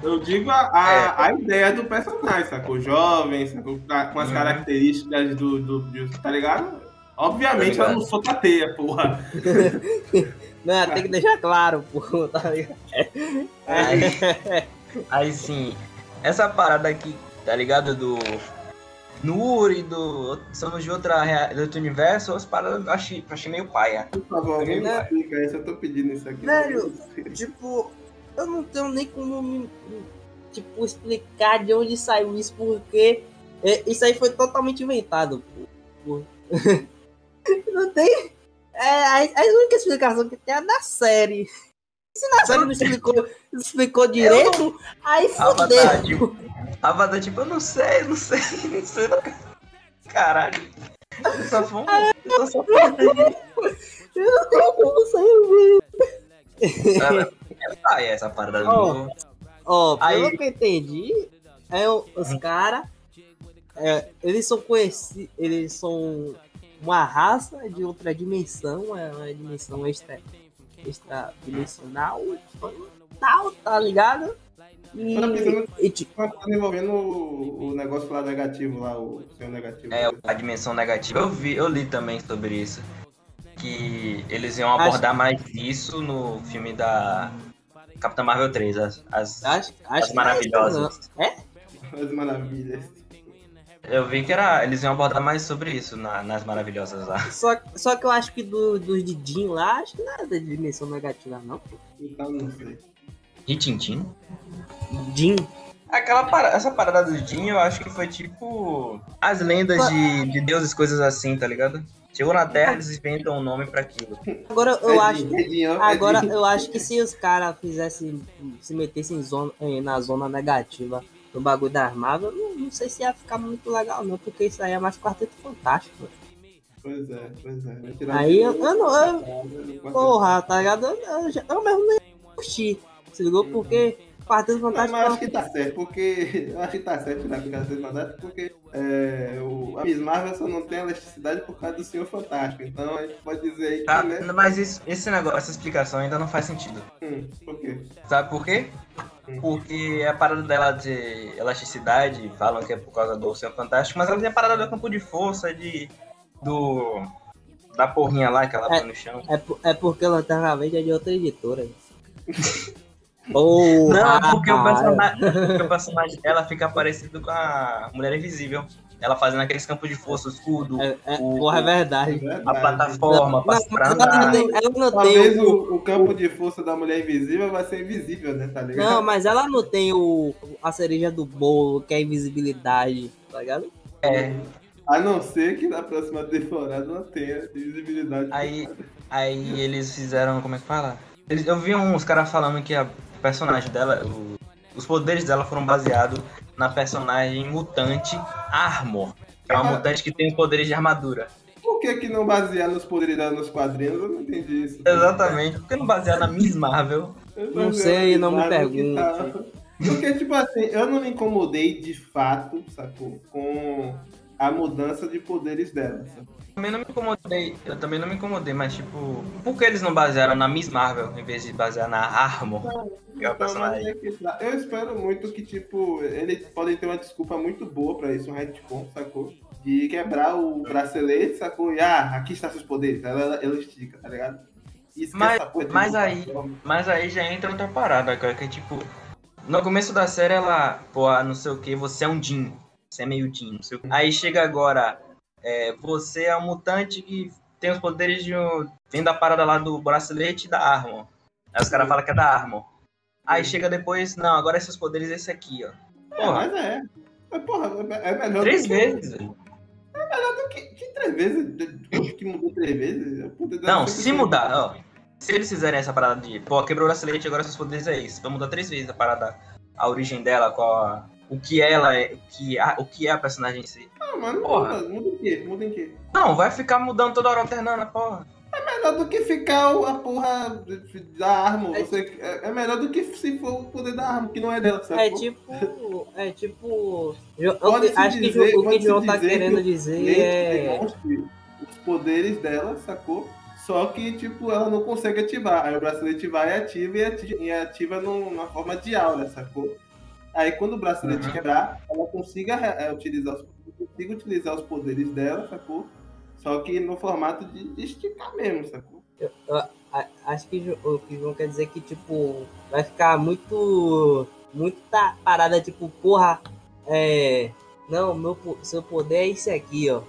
Eu digo a, a, a ideia do personagem, sacou? Jovem, sacou? Com as Uhum. características do, do, do- Tá ligado? Obviamente Tá ela ligado. não solta teia, porra. Não, tem que deixar claro, porra, tá ligado? Aí, aí sim, essa parada aqui, tá ligado? Do Nuri, do. Somos de outra de outro universo, as paradas eu achei, achei meio paia. Por favor, alguém me Né? explica isso. Eu tô pedindo isso aqui. Velho, Tipo, eu não tenho nem como me, tipo, explicar de onde saiu isso, porque é, isso aí foi totalmente inventado, pô. não tem. É, a, a única explicação que tem é a da série. Se na série não explicou, explicou direito, aí Avatar, fodeu. tipo, Avatar, tipo, eu não sei, não sei, não sei. Não... Caralho. Eu só fui um- eu só Eu não tenho como sair. Cara, É essa parada do. Ó. Ó, pelo Aí- que eu entendi, é, o- os caras, eles são conhecidos, eles são uma raça de outra dimensão, é uma dimensão extra, extradimensional, tal, tá ligado? E, pensando- e, tipo, Tá desenvolvendo o, o negócio lá negativo, lá, o seu negativo. É, a dimensão negativa. Eu vi, eu li também sobre isso. Que eles iam Acho- abordar mais isso no filme da Capitã Marvel 3, as, as, acho, acho as é isso, maravilhosas. É? As maravilhas. Eu vi que era. Eles iam abordar mais sobre isso na- nas maravilhosas lá. Só, só que eu acho que do, dos de Jin lá, acho que não é da dimensão negativa, não. Então não sei. E Tintin? Jin. Aquela para- essa parada do Jin, eu acho que foi tipo. As lendas de, de deuses, coisas assim, tá ligado? Chegou na Terra, eles inventam um nome pra aquilo. Agora eu acho Agora, eu acho que se os caras fizessem, se metessem em zona, na zona negativa do bagulho das Marvel, não, não sei se ia ficar muito legal, não, porque isso aí é mais quarteto fantástico. Pois é, pois é. Vai tirar Aí eu, eu não. Eu, Porra. tá ligado? Eu, eu, já- eu mesmo nem curti. Se ligou? Porque quarteto Mas, mas acho que tá certo, porque. Eu acho que tá certo tirar picada dos mandatos, porque é, o, a Miss Marvel só não tem elasticidade por causa do Senhor Fantástico. Então a gente pode dizer aí que, Tá? né? Mas isso- esse negócio, essa explicação ainda não faz sentido. Hum, por quê? Sabe por quê? Porque a parada dela de elasticidade, falam que é por causa do Oceano Fantástico, mas ela tem a parada do campo de força, de. do. da porrinha lá que ela põe no chão. É, é porque Lanterna Verde é de outra editora. Porra, Não, é porque o personagem, o personagem dela fica parecido com a Mulher Invisível. Ela fazendo aqueles campos de força, o escudo, É, é, o- porra, é verdade. É verdade. a plataforma, pra, Não, ela tem, ela não tem Talvez o, o, o campo de força da mulher invisível vai ser invisível, né? Tá ligado? Não, mas ela não tem o, a cereja do bolo, que é a invisibilidade, tá ligado? É, A não ser que na próxima temporada não tenha visibilidade. Aí, aí eles fizeram, como é que fala? Eu vi uns caras falando que a personagem dela, o- os poderes dela foram baseados na personagem mutante Armor. Que é uma mutante que tem poderes de armadura. Por que, que não basear nos poderes dela nos quadrinhos? Eu não entendi isso. Exatamente. Por que não basear na Miss Marvel? Eu Não sei, não me pergunte. Porque, tipo assim, eu não me incomodei de fato, sacou? Com a mudança de poderes dela. sacou? Também não me incomodei. Eu também não me incomodei, mas tipo, por que eles não basearam na Miss Marvel em vez de basear na Armor? Que é o mas personagem. é que tá. Eu espero muito que, tipo, eles podem ter uma desculpa muito boa pra isso, um retcon, sacou? De quebrar o bracelete, sacou? E, ah, aqui está seus poderes. Ela, ela, ela estica, tá ligado? Esquece Mas- mas aí- forma. Mas aí já entra outra parada, cara, que é tipo. No começo da série ela, pô, ah, não sei o que, você é um Jin. Você é meio Jin, não sei o quê. Aí chega agora, é, você é um mutante que tem os poderes de um. Vem da parada lá do bracelete e da arma. Aí os caras falam que é da Armor. Aí chega depois, não, agora esses poderes esse aqui, ó. É, Porra, mas é. Mas, porra, é é melhor três do que... vezes. velho. do que, que três vezes? Acho que mudou três vezes. Não, se mudar, ó. Se eles fizerem essa parada de, pô, quebrou o bracelete, agora seus poderes é isso. Vai mudar três vezes a parada, a origem dela, qual a, o que ela é, o que, a, o que é a personagem em si. Ah, mas não Porra. muda. Muda em quê? Muda em quê? Não, vai ficar mudando toda hora alternando, porra. É melhor do que ficar o- a porra da arma. É- Você, é, é melhor do que se for o poder da arma, que não é dela, sabe? É tipo. É tipo. O que- se acho que dizer- Jo- o que se João tá querendo que o dizer é. os poderes dela, sacou? Só que, tipo, ela não consegue ativar. Aí o bracelete vai e ativa e ativa, e ativa num- numa forma de aura, sacou? Aí quando o bracelete Uhum. quebrar, ela consiga é, utilizar, os, consiga utilizar os poderes dela, sacou? Só que no formato de, de esticar mesmo, sacou? a- Acho que o que João quer dizer é que, tipo, vai ficar muito. Muita parada, tipo, porra. É. Não, meu, seu poder é esse aqui, ó.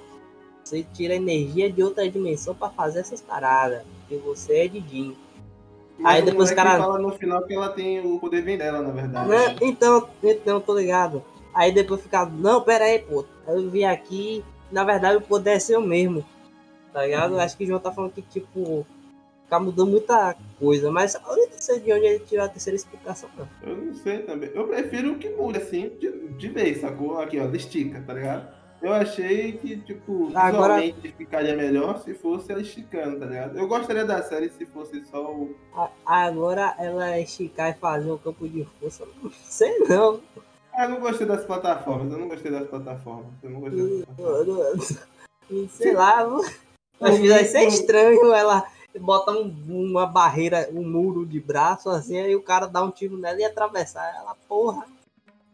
Você tira energia de outra dimensão pra fazer essas paradas. Porque você é Didinho. Aí o depois o moleque cara- fala no final que ela tem o poder vem dela, na verdade. Né? Então, então, tô ligado. Aí depois fica, não, pera aí, pô. Eu vim aqui, na verdade o poder é seu mesmo. Tá ligado? Acho que o João tá falando que, tipo, ficar mudando muita coisa. Mas eu não sei de onde ele tirou a terceira explicação, não. Eu não sei também. Eu prefiro que mude assim, de, de vez, sacou? Aqui, ó, ela estica, tá ligado? Eu achei que, tipo, Agora- visualmente ficaria melhor se fosse ela esticando, tá ligado? Eu gostaria da série se fosse só o. Agora ela esticar e fazer um campo de força, não sei não. Ah, eu não gostei das plataformas, eu não gostei das plataformas. Eu não gostei das plataformas. Sei lá, acho que vai ser estranho ela botar um- uma barreira, um muro de braço assim, aí o cara dá um tiro nela e atravessar ela, porra.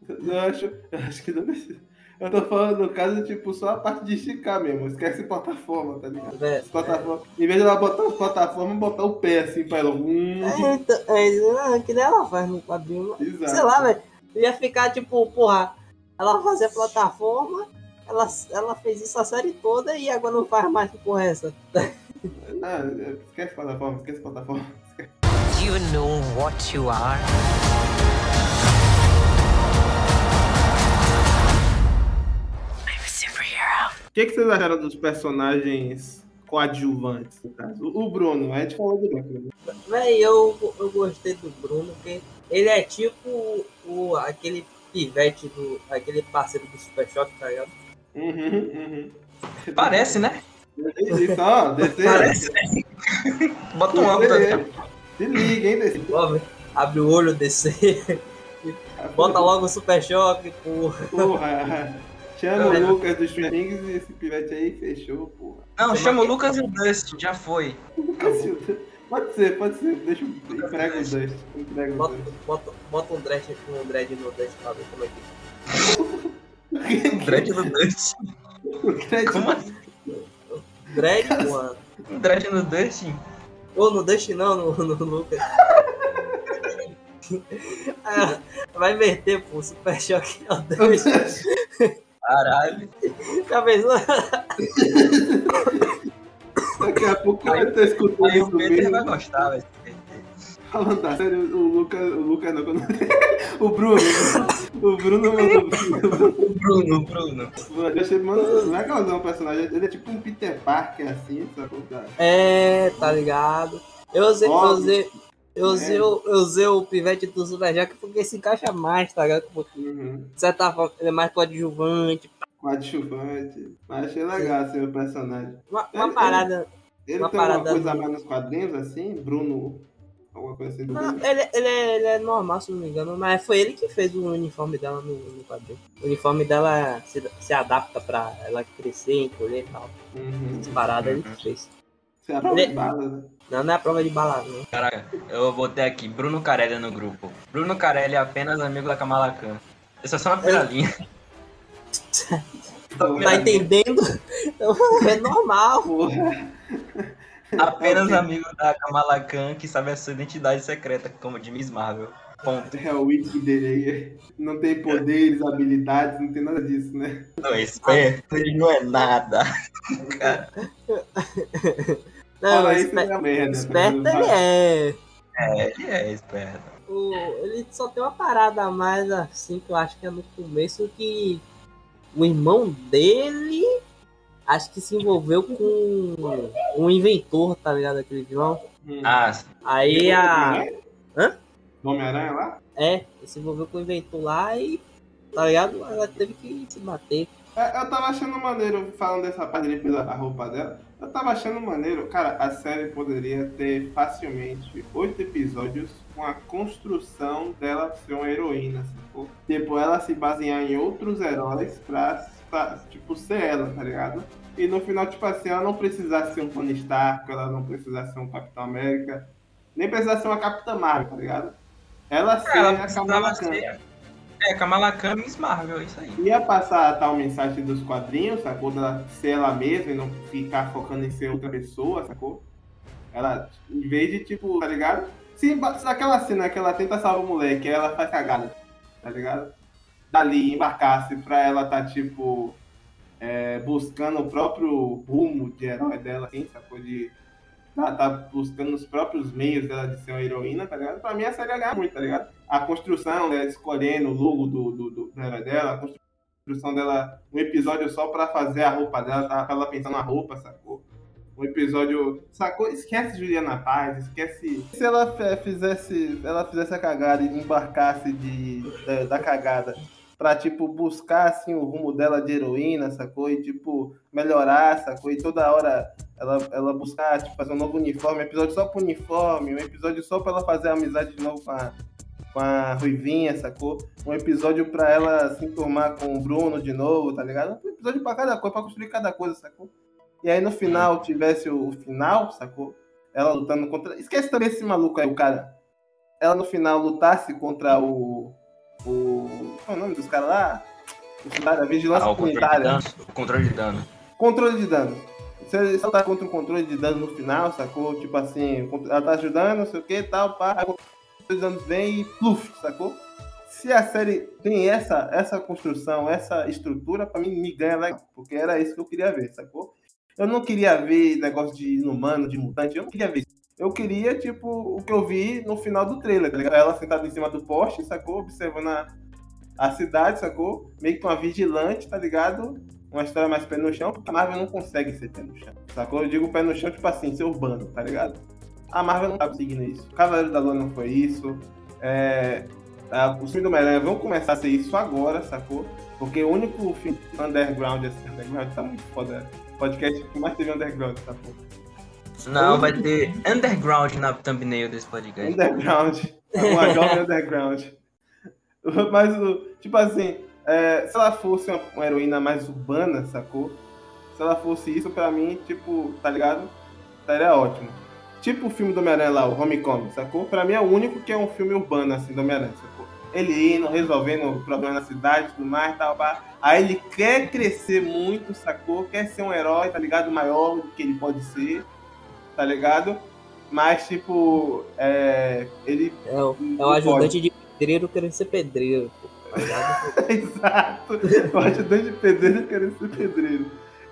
Eu acho, eu acho que não precisa. Eu tô falando no caso, tipo, só a parte de esticar mesmo. Esquece plataforma, tá ligado? Vé- As plataformas. Em vez de ela botar as plataformas, botar o pé assim pra ela. Hum, É, então, é, é, que nem ela faz no quadrinho. exato. Sei lá, velho. Ia ficar tipo, porra, ela fazia plataforma, ela, ela fez isso a série toda e agora não faz mais que porra é essa. Não, é, esquece plataforma, esquece plataforma. Do you know what you are? Que, que vocês acharam dos personagens coadjuvantes, no caso? O Bruno, a gente falou do Bruno. Véi, eu, eu gostei do Bruno, porque ele é tipo o, aquele pivete do. aquele parceiro do Super Choque, tá ligado? Uhum, uhum. Parece, né? Isso, ó, descer. Parece, né? Bota um Descer. Se liga, hein, descer. Abre o olho, descer, bota logo o Super Choque, porra. Porra. Chama o Lucas dos Strings e esse pivete aí fechou, porra. Não, chama o Lucas e o Dust, já foi. Lucas Silva. Pode ser, pode ser. Deixa eu entrega os dois. Entrega Bota, bota, bota um dread, um dread no Dust pra ver como é que O dread do Dust. Como assim? Dread, mano. Um dread no Dust? Ou no Dust não, no, no Lucas. Ah, vai inverter, pô. Super Choque é o Dust. Caralho. Já pensou? Daqui a pouco eu tô escutando Aí isso o Peter vai mesmo. gostar, velho. Falando da série, o Lucas. O Lucas não. quando- O Bruno. O Bruno mandou. O Bruno, o Bruno. Eu achei mano, legalzão o personagem. Ele é tipo um Peter Parker assim? Tá? É, tá ligado? Eu usei, eu usei, eu usei, o- eu usei o pivete do Super Choque porque se encaixa mais, tá ligado? Tipo, Uhum. De certa forma, ele é mais coadjuvante. Coadjuvante. Mas achei legal assim o personagem. Uma, uma Ele- parada. Ele Uma tem alguma parada coisa a do- mais nos quadrinhos assim? Bruno. Alguma coisa assim do Não, ele, ele, é, ele é normal, se não me engano, mas foi ele que fez o uniforme dela no, no quadrinho. O uniforme dela se, se adapta pra ela crescer, encolher e tal. Uhum. As paradas ele que fez. Você é a prova Ele- né? Não, não é a prova de bala, não. Caraca, eu botei aqui Bruno Carelli no grupo. Bruno Carelli é apenas amigo da Kamala Khan. Essa é só na primeira linha. Tá entendendo? É normal. Porra. Apenas amigo da Kamala Khan que sabe a sua identidade secreta, como de Miss Marvel. Ponto. É o wiki dele aí. Não tem poderes, habilidades, não tem nada disso, né? Não é esperto, ele não é nada. Não, Fala isso espe- é merda. esperto ele é. É, ele é esperto. O- ele só tem uma parada a mais assim que eu acho que é no começo que o irmão dele acho que se envolveu com um inventor, tá ligado? Aquele vilão. Hum. Ah, sim. Aí a. Hã? Do Homem-Aranha lá? É, ele se envolveu com o inventor lá e. Tá ligado? Ela teve que se bater. É, Eu tava achando maneiro, falando dessa parte dele pela a roupa dela, eu tava achando maneiro, cara, a série poderia ter facilmente oito episódios com a construção dela ser uma heroína, sacou? Tipo, ela se basear em outros heróis pra, pra, tipo, ser ela, tá ligado? E no final, tipo assim, ela não precisasse ser um Tony Stark, ela não precisasse ser um Capitão América, nem precisasse ser uma Capitã Marvel, tá ligado? Ela ser Ela a precisava Kamala Khan. É, Kamala Khan Miss Marvel, é isso aí. ia passar a tal mensagem dos quadrinhos, sacou? Dela ser ela mesma e não ficar focando em ser outra pessoa, sacou? Ela, em vez de, tipo, tá ligado? Se, naquela cena que ela tenta salvar o moleque, ela faz cagada, tá ligado? Dali embarcasse pra ela tá, tipo, é, buscando o próprio rumo de herói dela, assim, sacou? De tá, tá buscando os próprios meios dela de ser uma heroína, tá ligado? Pra mim a série ia ganhar muito, tá ligado? A construção dela escolhendo o logo do, do, do, do herói dela, a construção dela, um episódio só pra fazer a roupa dela, tava ela pensando na roupa, sacou? Um episódio, sacou? Esquece Juliana Paz, esquece. Se ela fizesse, ela fizesse a cagada e embarcasse de, da, da cagada pra, tipo, buscar, assim, o rumo dela de heroína, sacou? E, tipo, melhorar, sacou? E toda hora ela, ela buscar, tipo, fazer um novo uniforme, um episódio só pro uniforme, um episódio só pra ela fazer amizade de novo com a, com a Ruivinha, sacou? Um episódio pra ela se enturmar com o Bruno de novo, tá ligado? Um episódio pra cada coisa, pra construir cada coisa, sacou? E aí no final tivesse o final, sacou? Ela lutando contra. Esquece também esse maluco aí, o cara. Ela no final lutasse contra o. O. Qual é o nome dos caras lá? Os caras, Ah, vigilância o controle de comunitária. dano. O controle de dano. Controle de dano. Se você tá contra o controle de dano no final, sacou? Tipo assim, ela tá ajudando, não sei o que tal, pá, aí o controle de dano vem e pluf, sacou? Se a série tem essa, essa construção, essa estrutura, pra mim me ganha legal, porque era isso que eu queria ver, sacou? Eu não queria ver negócio de inumano, de mutante, eu não queria ver isso. Eu queria, tipo, o que eu vi no final do trailer, tá ligado? Ela sentada em cima do poste, sacou? Observando a, a cidade, sacou? Meio que uma vigilante, tá ligado? Uma história mais pé no chão, porque a Marvel não consegue ser pé no chão, sacou? Eu digo pé no chão, tipo assim, ser urbano, tá ligado? A Marvel não tá conseguindo isso. Cavaleiro da Lua não foi isso. É, a, os filmes do Homem-Aranha vão começar a ser isso agora, sacou? Porque o único filme underground, assim, underground tá muito foda. Podcast que mais teve underground, pô. Não, vai ter underground na thumbnail desse podcast. Underground. Uma jovem underground. Mas, o- tipo assim, é, se ela fosse uma, uma heroína mais urbana, sacou? Se ela fosse isso, pra mim, tipo, tá ligado? Estaria ótimo. Tipo o filme do Homem-Aranha lá, o Homecoming, sacou? Pra mim é o único que é um filme urbano, assim, do Homem-Aranha, sacou? Ele indo, resolvendo problemas na cidade tudo mais, tal, pá. Aí ele quer crescer muito, sacou? Quer ser um herói, tá ligado? Maior do que ele pode ser, tá ligado? Mas, tipo, é, ele É o, é o ajudante de pedreiro querendo ser pedreiro. Tá? Exato. O ajudante de pedreiro querendo ser pedreiro.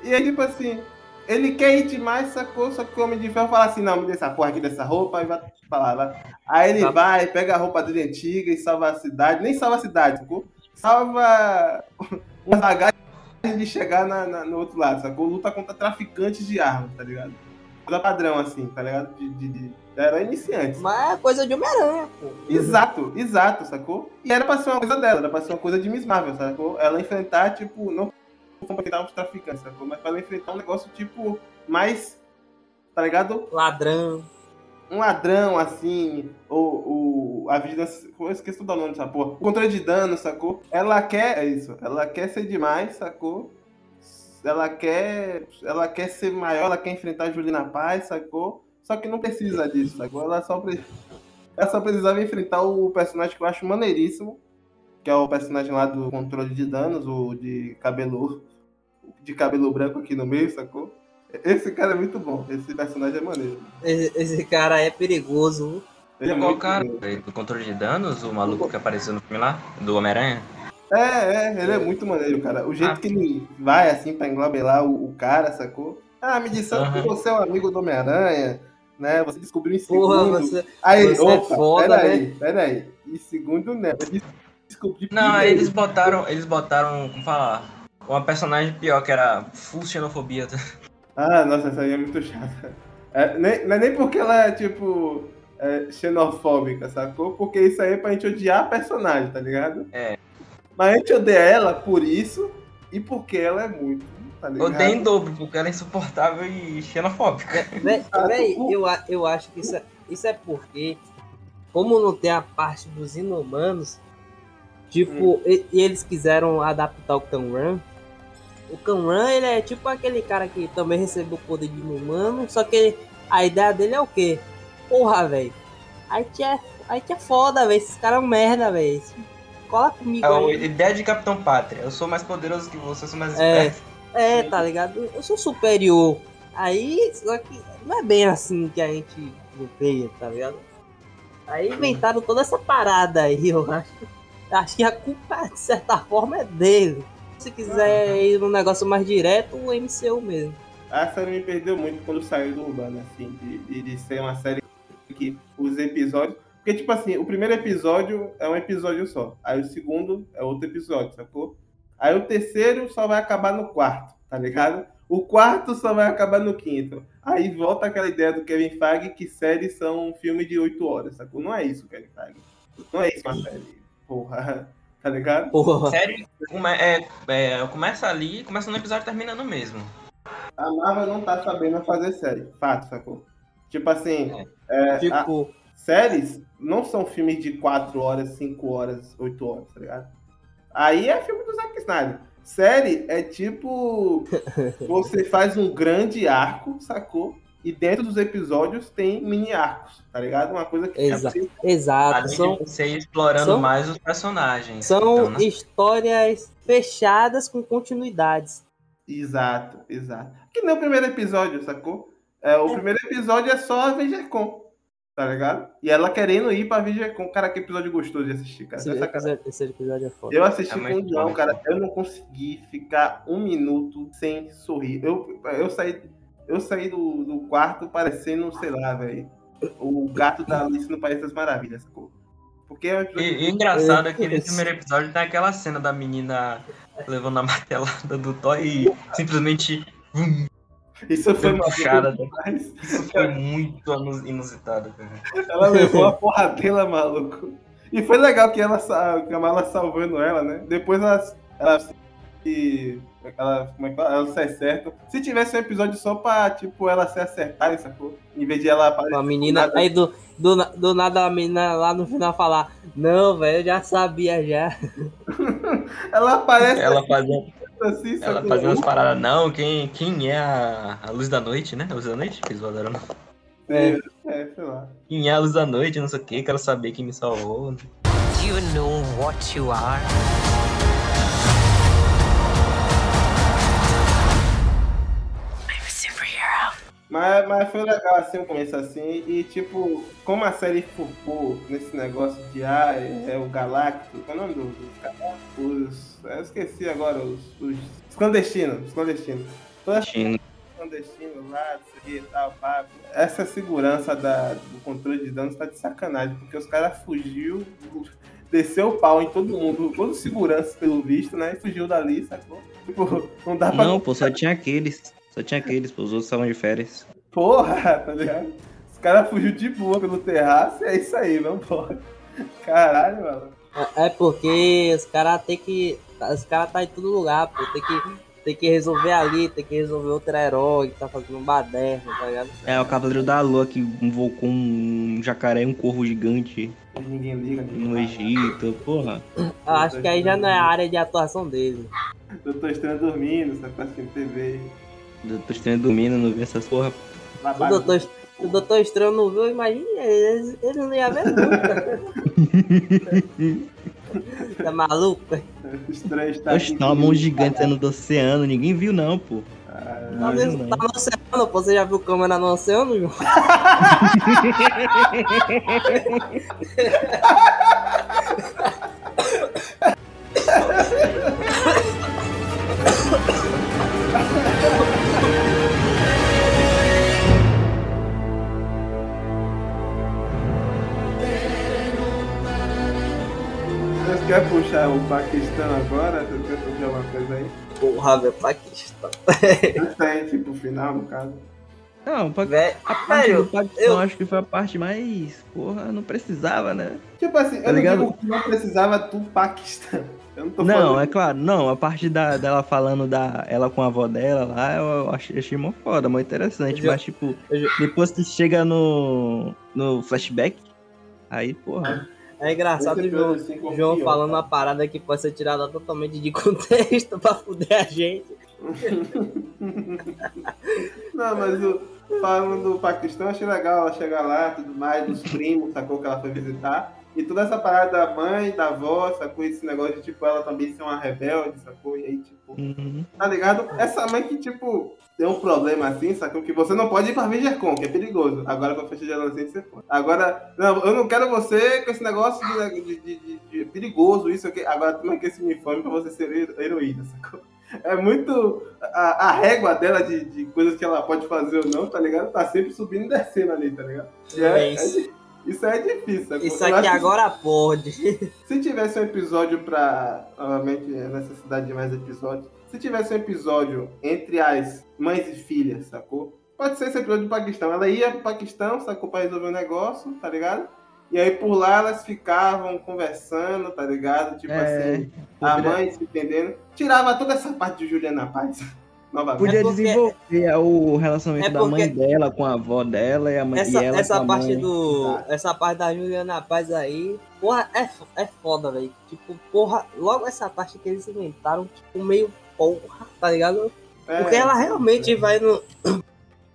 E aí, tipo assim, ele quer ir demais, sacou? Só que o Homem de Ferro fala assim, não, me dê essa porra aqui dessa roupa e vai pra lá, vai. Aí ele Tá. vai, pega a roupa dele antiga e salva a cidade. Nem salva a cidade, sacou? Salva uma bagagem de chegar na- na- no outro lado, sacou? Luta contra traficantes de armas, tá ligado? Coisa padrão, assim, tá ligado? De, de, de, de herói iniciante. Mas é coisa de Homem-Aranha, pô. Exato, exato, sacou? E era pra ser uma coisa dela, era pra ser uma coisa de Miss Marvel, sacou? Ela enfrentar, tipo, não pra enfrentar os traficantes, sacou? Mas pra ela enfrentar um negócio, tipo, mais, tá ligado? Ladrão. Um ladrão, assim, ou, ou a vigilância, eu esqueci o nome dessa porra. O controle de dano, sacou? Ela quer, é isso, ela quer ser demais, sacou? Ela quer, ela quer ser maior, ela quer enfrentar a Juliana Paz, sacou? Só que não precisa disso, sacou? Ela só, pre- ela só precisava enfrentar o personagem que eu acho maneiríssimo, que é o personagem lá do controle de danos, o de cabelo de cabelo branco aqui no meio, sacou? Esse cara é muito bom, esse personagem é maneiro. Esse, esse cara é perigoso. Ele é Qual muito cara? Do controle de danos, o maluco que apareceu no filme lá? Do Homem-Aranha? É, é, ele é muito maneiro, cara. O jeito Ah. que ele vai assim pra englobelar o, o cara, sacou? Ah, me disseram que você é um amigo do Homem-Aranha. né? Você descobriu em Porra, segundo. você. aí, você é opa, foda, né? peraí, peraí. Em segundo, né? Descobri Não, aí eles botaram, eles botaram, como falar, uma personagem pior, que era full xenofobia. Ah, nossa, essa aí é muito chata. É, nem, não é nem porque ela é, tipo, é, xenofóbica, sacou? Porque isso aí é pra gente odiar a personagem, tá ligado? É. Mas a gente odeia ela por isso e porque ela é muito, tá? Odeio em dobro, porque ela é insuportável e xenofóbica. Véi, Ah, véi, tu- eu, eu acho que isso é, isso é porque, como não tem a parte dos inumanos, tipo, Hum. e, e eles quiseram adaptar o Kanran. O Kanran, ele é tipo aquele cara que também recebeu o poder de inumano, só que a ideia dele é o quê? Porra, velho. Aí que é, aí é foda, velho. Esses caras é um merda, velho. Cola comigo É a aí. ideia de Capitão Pátria. Eu sou mais poderoso que você, eu sou mais É. esperto. É, tá ligado? Eu sou superior. Aí, só que não é bem assim que a gente veio, tá ligado? Aí inventaram toda essa parada aí, eu acho. Acho que a culpa, de certa forma, é dele. Se quiser ir num negócio mais direto, o MCU mesmo. A série me perdeu muito quando saiu do Urbano, assim, de, de, de ser uma série que os episódios. Porque, tipo assim, o primeiro episódio é um episódio só. Aí o segundo é outro episódio, sacou? Aí o terceiro só vai acabar no quarto, tá ligado? O quarto só vai acabar no quinto. Aí volta aquela ideia do Kevin Feige que séries são um filme de oito horas, sacou? Não é isso, Kevin Feige. Não é isso uma série. Porra, tá ligado? Porra. Sério, come, é, é, começa ali, começa no episódio e termina no mesmo. A Marvel não tá sabendo fazer série. Fato, sacou? Tipo assim, é, a- Tipo, séries não são filmes de 4 horas, 5 horas, 8 horas, tá ligado? Aí é filme do Zack Snyder. Série é tipo. Você faz um grande arco, sacou? E dentro dos episódios tem mini arcos, tá ligado? Uma coisa que Exa- já- exato. Além São, de você ir explorando são- mais os personagens. são Então, né? histórias fechadas com continuidades. Exato, exato. Que nem o primeiro episódio, sacou? É, o primeiro episódio é só a VGCon, tá ligado? E ela querendo ir pra VGCon. Cara, que episódio gostoso de assistir, cara. Esse Essa cara- episódio, esse episódio é foda. Eu assisti É com o João, cara. Eu não consegui ficar um minuto sem sorrir. Eu, eu saí, eu saí do, do quarto parecendo, sei lá, velho. O gato da Alice no País das Maravilhas, sacou? Porque é um episódio- E, e engraçado é que Esse- nesse primeiro episódio tem aquela cena da menina levando a martelada do Thor e simplesmente isso foi foi uma puxada. demais. Isso foi muito inusitado, cara. Ela levou a porradela, maluco. E foi legal que ela a Kamala salvando ela, né? Depois ela, ela se. Ela, como é que fala? Ela se acerta. Se tivesse um episódio só pra, tipo, ela se acertar, sacou? Em vez de ela aparecer. Uma menina, nada. aí do, do, do nada a menina lá no final falar, não, velho, eu já sabia já. Ela aparece Ela fazendo, assim, ela sacou? fazendo umas paradas. Não, quem, quem é a, a luz da noite, né? A luz da noite? Que eles botaram, não. É, é, sei lá. Quem é a luz da noite, não sei o que, quero saber quem me salvou. Do you know what you are? Mas, mas foi legal assim o começo assim. E tipo, como a série focou nesse negócio de ah, é, é o Galacto, qual é o nome do- dos caras? Os. Eu esqueci agora, os, os, os clandestinos, os clandestinos. Toda clandestino lá, sei e tal, pá. Essa segurança da, do controle de danos tá de sacanagem, porque os caras fugiu, desceu o pau em todo mundo, todo segurança pelo visto, né? E fugiu dali, sacou? Tipo, não dá pra. Não, pô, só tinha aqueles. Só tinha aqueles, pô, os outros estavam de férias. Porra, tá ligado? Os caras fugiu de boa pelo terraço e é isso aí, vambora. Caralho, mano. É porque os caras tem que. Os caras tá em todo lugar, pô. Tem que, tem que resolver ali, tem que resolver outro herói que tá fazendo um baderno, tá ligado? É, o Cavaleiro da Lua que invocou um jacaré e um corvo gigante Ninguém liga. ninguém no. Egito, porra. Eu acho que aí já não é a área de atuação dele. Doutor Estranho dormindo, você tá assistindo TV. Eu tô estranho dormindo, não vi essas porra. O doutor, o doutor Estranho não viu, imagina, eles não iam ver nunca. tá maluco? Estranho está Oxe, tá uma mão gigante saindo do oceano, ninguém viu não, pô. Ah, Tá, Não mesmo, não. tá no oceano, pô. Você já viu câmera no oceano, João? quer puxar o Paquistão agora? Você quer puxar uma coisa aí? Porra, velho, Paquistão. Aí, tipo, final, no caso. Não, pa- Velho, a parte velho, do Paquistão eu- acho que foi a parte mais. Porra, não precisava, né? Tipo assim, eu Tá não ligado? digo que não precisava do Paquistão. Eu não tô Não, é claro, não, a parte da, dela falando da ela com a avó dela lá, eu achei, achei mó foda, mó interessante, Eu já- mas tipo, eu já- depois que chega no, no flashback, aí, porra, É engraçado Esse o João, assim, João falando uma parada que pode ser tirada totalmente de contexto pra fuder a gente. Não, mas o, falando do Paquistão, achei legal ela chegar lá, tudo mais, dos primos, sacou que ela foi visitar. E toda essa parada da mãe, da avó, sacou? Esse negócio de, tipo, ela também ser uma rebelde, sacou? E aí, tipo, uhum. tá ligado? Essa mãe que, tipo, tem um problema assim, sacou? Que você não pode ir pra Vigercon, que é perigoso. Agora com a festa de adolescente você pode. Agora, não, eu não quero você com esse negócio de, de, de, de- perigoso, isso aqui. Agora toma aqui esse uniforme pra você ser hero- heroína, sacou? É muito. A, a régua dela de, de coisas que ela pode fazer ou não, tá ligado? Tá sempre subindo e descendo ali, tá ligado? E é- é Isso. isso é difícil, sacou? Isso aqui acho que agora pode. se tivesse um episódio pra. Novamente, necessidade de mais episódios. Se tivesse um episódio entre as mães e filhas, sacou? Pode ser esse episódio do Paquistão. Ela ia pro Paquistão, sacou? Pra resolver um negócio, tá ligado? E aí por lá elas ficavam conversando, tá ligado? Tipo É, assim, a mãe se entendendo. Tirava toda essa parte de Juliana Paz. Novamente. podia É porque- desenvolver o relacionamento É da mãe porque- dela com a avó dela e a mãe Essa, e ela essa com a parte mãe. do. Essa parte da Juliana Paz aí. Porra, é, é foda, velho. Tipo, porra, logo essa parte que eles inventaram, tipo, meio porra, tá ligado? É, Porque ela realmente vai no.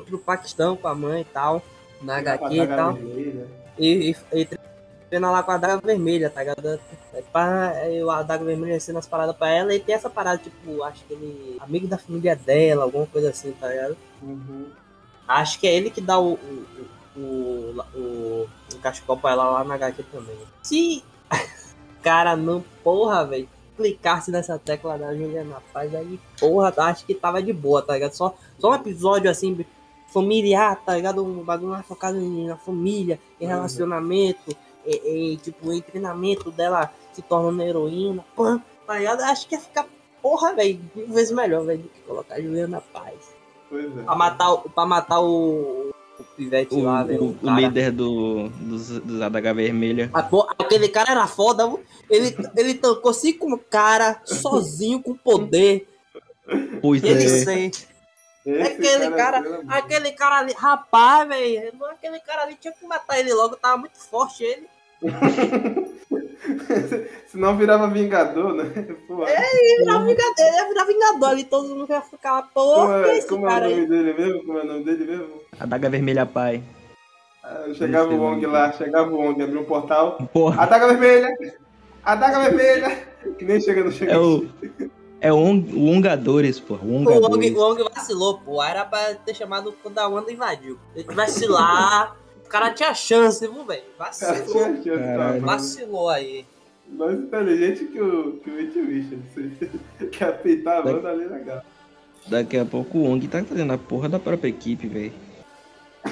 pro Paquistão com a mãe e tal. Na HQ e tal. vermelha. E, e, e treina lá com a adaga vermelha, tá ligado? É pra, é, a adaga vermelha ensina as paradas pra ela e tem essa parada, tipo, acho que ele. Amigo da família dela, alguma coisa assim, tá ligado? Uhum. Acho que é ele que dá o. o, o, o, o, o cachecol pra ela lá na HQ também. Se cara não, porra, velho, clicasse nessa tecla da Juliana Paz, aí, porra, acho que tava de boa, tá ligado? Só, só um episódio assim, familiar, tá ligado? Um bagulho mais focado na família, em Uhum. relacionamento, e, e, tipo, em treinamento dela se tornando heroína, pã, tá ligado? Acho que ia ficar, porra, velho, mil vezes melhor, velho, do que colocar a Juliana Paz. Pois é. Pra matar, pra matar o, o pivete O, lá, velho. o- o cara. líder do, dos, dos Adaga Vermelha. Aquele cara era foda, ele, ele tancou cinco cara sozinho com poder. Pois Ele é. sente. Esse Aquele cara, amor. aquele cara ali, rapaz, velho, aquele cara ali tinha que matar ele logo, tava muito forte ele. Senão virava Vingador, né? Pô, Ele virava vingador, ele ia virar vingador ali, todo mundo ia ficar, pô, como que é, é esse como é o cara nome aí? dele mesmo? Como é o nome dele mesmo? Adaga Vermelha Pai. Ah, Chegava o Wong lá, chegava o Wong, abriu um portal. Porra, Adaga vermelha! Adaga vermelha! Que nem chega no chega. é o. É o On- o Ongadores, porra. O O Wong, o Wong vacilou, pô. Era pra ter chamado quando da Wanda invadiu. Ele tivesse lá, o cara tinha chance, viu, velho? Cara, Vacilou. tinha chance, Caralho. tá? Vacilou aí. Mais inteligente que o, que o It assim. Que apeitar a banda ali legal. Daqui a pouco o Ong tá fazendo a porra da própria equipe, velho.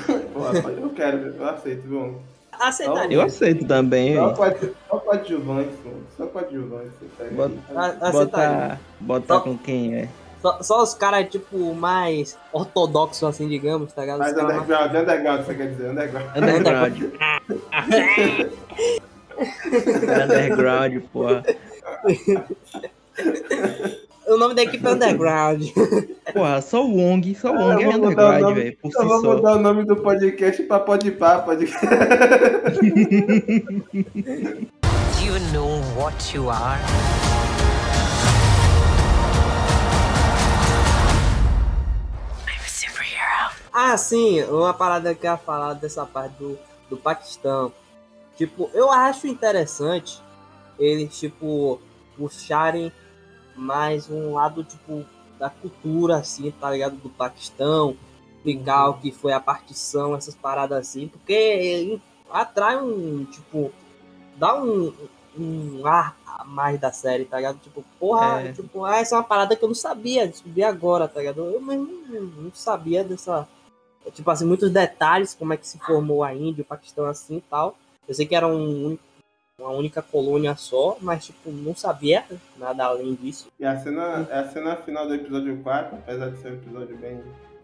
Eu quero, eu aceito, viu? Wong? Aceitaria. Eu aceito também, Só velho. coadju- Só coadjuvante. Só coadjuvante. Bota-. Botar, botar Só- com quem é. Só, só os caras, tipo, mais ortodoxos, assim, digamos, tá ligado? Os Mas caras mais- underground, underground, você quer dizer, underground. Underground. Underground, porra. O nome da equipe é Underground. Porra, só o Wong, só o Ah, Wong é vou mudar o underground, velho. Por si Eu vou só. mudar o nome do podcast pra Podpah, podcast. Do you know what you are? Ah, sim, uma parada que eu ia falar dessa parte do, do Paquistão. Tipo, eu acho interessante eles, tipo, puxarem mais um lado, tipo, da cultura, assim, tá ligado? Do Paquistão, explicar o que foi a partição, essas paradas assim, porque atrai um, tipo, dá um, um ar a mais da série, tá ligado? Tipo, porra, É. tipo, ah, essa é uma parada que eu não sabia, descobri agora, tá ligado? Eu mesmo não, não sabia dessa, tipo assim, muitos detalhes, como é que se formou a Índia, o Paquistão assim e tal. Eu sei que era um uma única colônia só, mas tipo, não sabia nada além disso. E a cena, a cena final do episódio 4, apesar de ser um episódio bem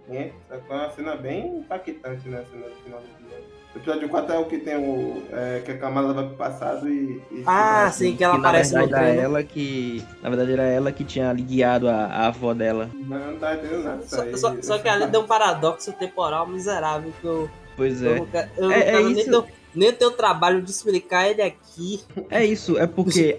lento, foi uma cena bem impactante, né? A cena final do episódio. O episódio 4 é o que tem o. É, que a Kamala vai pro passado e. e Ah, sim, que ela Que, na aparece no verdade era trem. ela que. Na verdade era ela que tinha guiado a, a avó dela. Mas eu não tava entendendo nada Só, aí. só- só que ali deu um paradoxo temporal miserável que eu, Pois eu, é. não quero- eu É- não é quero nem, isso. ter, nem ter o trabalho de explicar ele aqui. É isso, é porque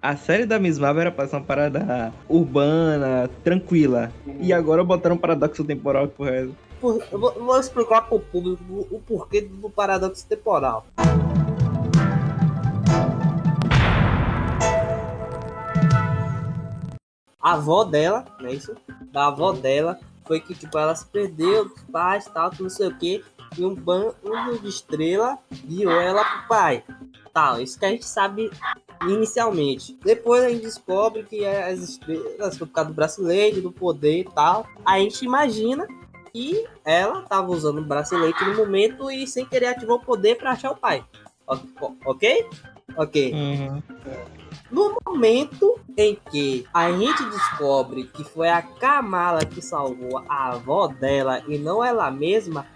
a série da Miss Marvel era pra ser uma parada urbana, tranquila. E agora botaram um paradoxo temporal pro resto. Por- eu vou, eu vou explicar pro público o, o porquê do paradoxo temporal. A avó dela, não é isso? Da avó dela foi que tipo ela se perdeu dos pais, tal, não sei o que, e um bando de estrela guiou ela pro pai. Tal, isso que a gente sabe inicialmente. Depois a gente descobre que as estrelas foi por causa do bracelete, do poder e tal. A gente imagina que ela tava usando o bracelete no momento e sem querer ativou o poder para achar o pai. Ok? Ok. No momento em que a gente descobre que foi a Kamala que salvou a avó dela e não ela mesma,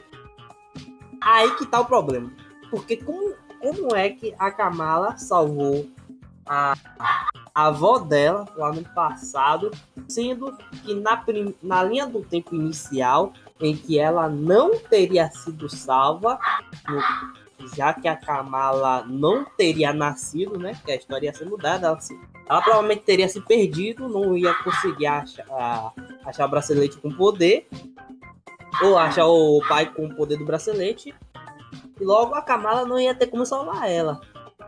aí que tá o problema. Porque como, como é que a Kamala salvou a, a avó dela lá no passado, sendo que na, prim- na linha do tempo inicial, em que ela não teria sido salva, já que a Kamala não teria nascido, né? Que a história ia ser mudada, ela, se- ela provavelmente teria se perdido, não ia conseguir achar, a- achar o bracelete com poder, ou achar o pai com o poder do bracelete, e logo a Kamala não ia ter como salvar ela.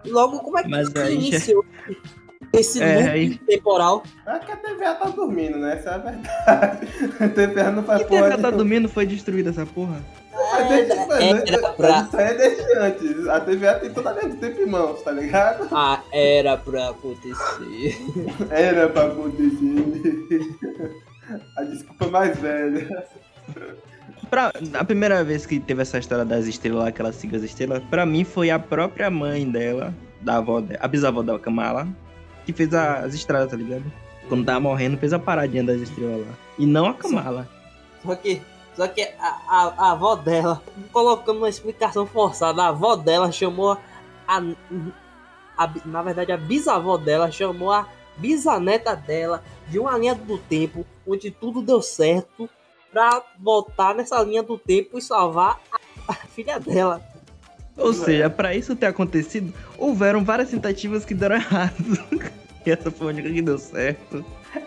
E logo, como é que Mas se aí iniciou esse É, loop aí- temporal? É que a TVA tá dormindo, né? Essa é a verdade. A TVA não faz E porra. ela tá de- dormindo, foi destruída essa porra. Mas Era pra- Isso aí é desde antes. A TVA tem toda a linha do tempo em mãos, tá ligado? Ah, era pra acontecer. Era pra acontecer. A desculpa mais velha. Pra, a primeira vez que teve essa história das estrelas lá, que ela siga as estrelas, pra mim foi a própria mãe dela, da avó dela, a bisavó da Kamala, que fez a- as estradas, tá ligado? Quando tava morrendo, fez a paradinha das estrelas lá. E não a Kamala. Só que, só que a, a, a avó dela, colocando uma explicação forçada, a avó dela chamou a, a Na verdade, a bisavó dela chamou a bisaneta dela de uma linha do tempo onde tudo deu certo pra voltar nessa linha do tempo e salvar a, a filha dela. Ou seja, pra isso ter acontecido, houveram várias tentativas que deram errado. e essa foi a única que deu certo.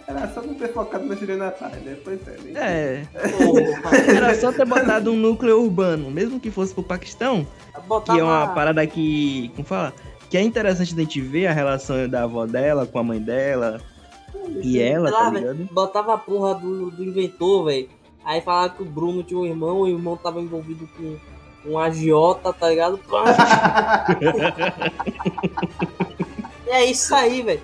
Era só não ter focado na Paz, né? Pois é. nem- É, Porra, era só ter botado um núcleo urbano, mesmo que fosse pro Paquistão, botava, que é uma parada que, como fala, que é interessante da gente ver a relação da avó dela com a mãe dela e ela, sei lá, tá ligado? botava a porra do, do inventor, velho. Aí falava que o Bruno tinha um irmão, o irmão tava envolvido com um agiota, tá ligado? e é isso aí, velho.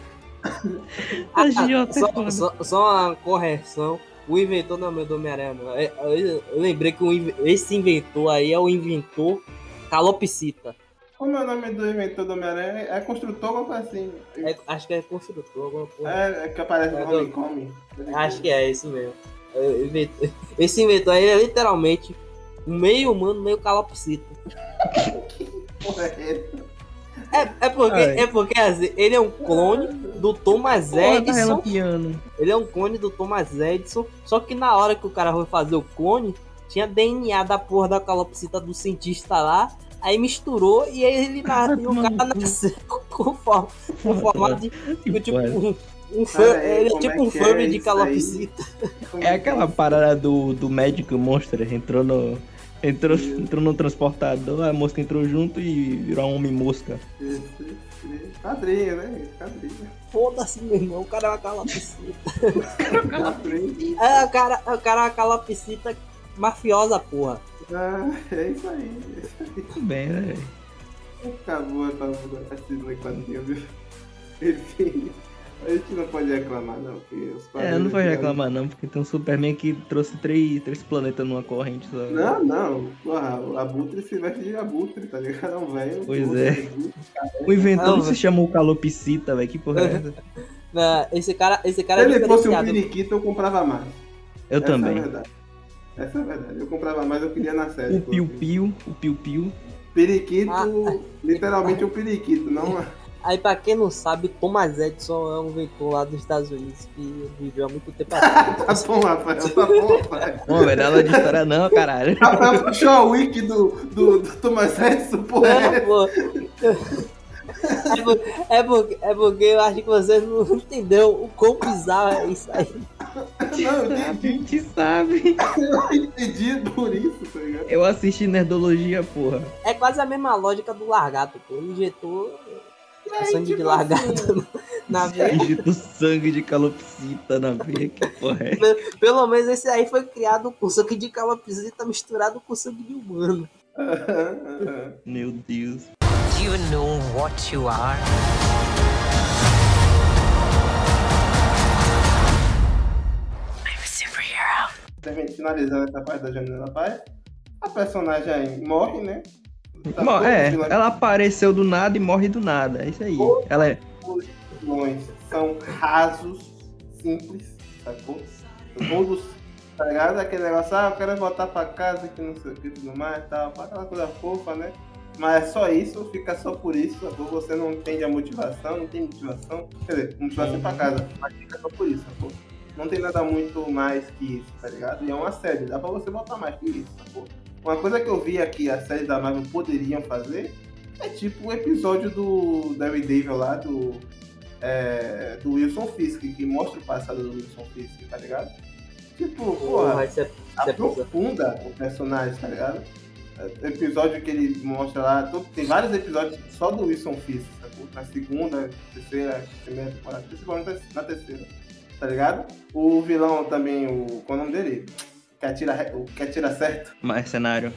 Ah, Agiota é só, só, só uma correção. O inventor não é meu do Homem-Aranha. É- Eu, eu lembrei que esse inventor aí é o inventor Calopsita. Como é o nome do inventor do Homem-Aranha? É construtor ou coisa assim? É- acho que é construtor, alguma coisa. É, é que aparece É no do- Homecoming. Acho que é esse mesmo. É, inventor- Esse inventor aí é literalmente meio humano, meio calopsita. Porra, é essa? É, é, porque, Ai. é porque assim, ele é um clone do Thomas Porra, tá Edison. Ele é um clone do Thomas Edison. Só que na hora que o cara foi fazer o clone, tinha DNA da porra da calopsita do cientista lá. Aí misturou e aí ele na, e o cara nasceu com, forma, com formato de tipo porra. um, um fã, Pera aí, ele é tipo é um fã é de calopsita. Como É aquela parada do, do médico monstro, entrou no. Entrou, entrou no transportador, a mosca entrou junto e virou um homem mosca. Quadrinho, né? Quadrinho. Foda-se, meu irmão, o cara é uma calopsita. Quadrinho. É, o cara, o cara é uma calopsita mafiosa, porra. Ah, é isso aí. é isso aí. Tudo bem, né? velho? Acabou essa mudança de quadrinho, viu? Enfim. A gente não pode reclamar, não. Porque os É, não pode reclamar não, porque tem um Superman que trouxe três, três planetas numa corrente só. Não, não. Porra, o Abutre se veste de Abutre, tá ligado? É um velho. Pois é. velho. O inventor Não, não se chamou Calopsita, velho, que porra é essa? Não, esse cara, esse cara Se é ele fosse um periquito, eu comprava mais. Eu Essa é a também. verdade. Essa é a verdade. Eu comprava mais, eu queria na série. O pô. Piu Piu, o Piu Piu. Periquito, Ah. literalmente um periquito, não Aí, pra quem não sabe, Thomas Edison é um inventor lá dos Estados Unidos que viveu há muito tempo atrás. Tá bom, Rafael, tá bom, Rafael. Não, velho, aula de história não, caralho. Rafael puxou a wiki do, do, do Thomas Edison, porra. É, pô. É, por- é porque, é porque eu acho que você não entendeu o quão bizarro é isso aí. Não, eu A entendi, gente sabe. eu entendi por isso, tá ligado? Eu assisti Nerdologia, porra. É quase a mesma lógica do largato, pô. Ele injetou aí, sangue de tipo largato na veia. Digito sangue de calopsita na veia, que porra é? Pelo menos esse aí foi criado com sangue de calopsita misturado com sangue de humano. Meu Deus. Do you know what you are? I'm a superhero. Finalizando essa parte da Janela Paz, a personagem aí morre, né? Tá Bom, é, ela apareceu do nada e morre do nada. É isso aí. Ela é. Os vilões são rasos, simples, sacou? Todos, tá ligado? Aquele negócio, ah, eu quero voltar pra casa, que não sei o que, tudo mais, tal, aquela coisa fofa, né? Mas é só isso, fica só por isso, sacou? Você não entende a motivação, não tem motivação, quer dizer, motivação pra casa, mas fica só por isso, sacou? Não tem nada muito mais que isso, tá ligado? E é uma série, dá pra você botar mais que isso, sacou? Uma coisa que eu vi aqui, as séries da Marvel poderiam fazer, é tipo o episódio do Daredevil lá, do, é, do Wilson Fisk, que mostra o passado do Wilson Fisk, tá ligado? Tipo, porra, bizarro. aprofunda o personagem, tá ligado? É, Episódio que ele mostra lá, todo- tem vários episódios só do Wilson Fisk, sacou? Na segunda, terceira, primeira temporada, principalmente na terceira, tá ligado? O vilão também, o, qual é o nome dele? Que atira, o que atira certo. Mercenário.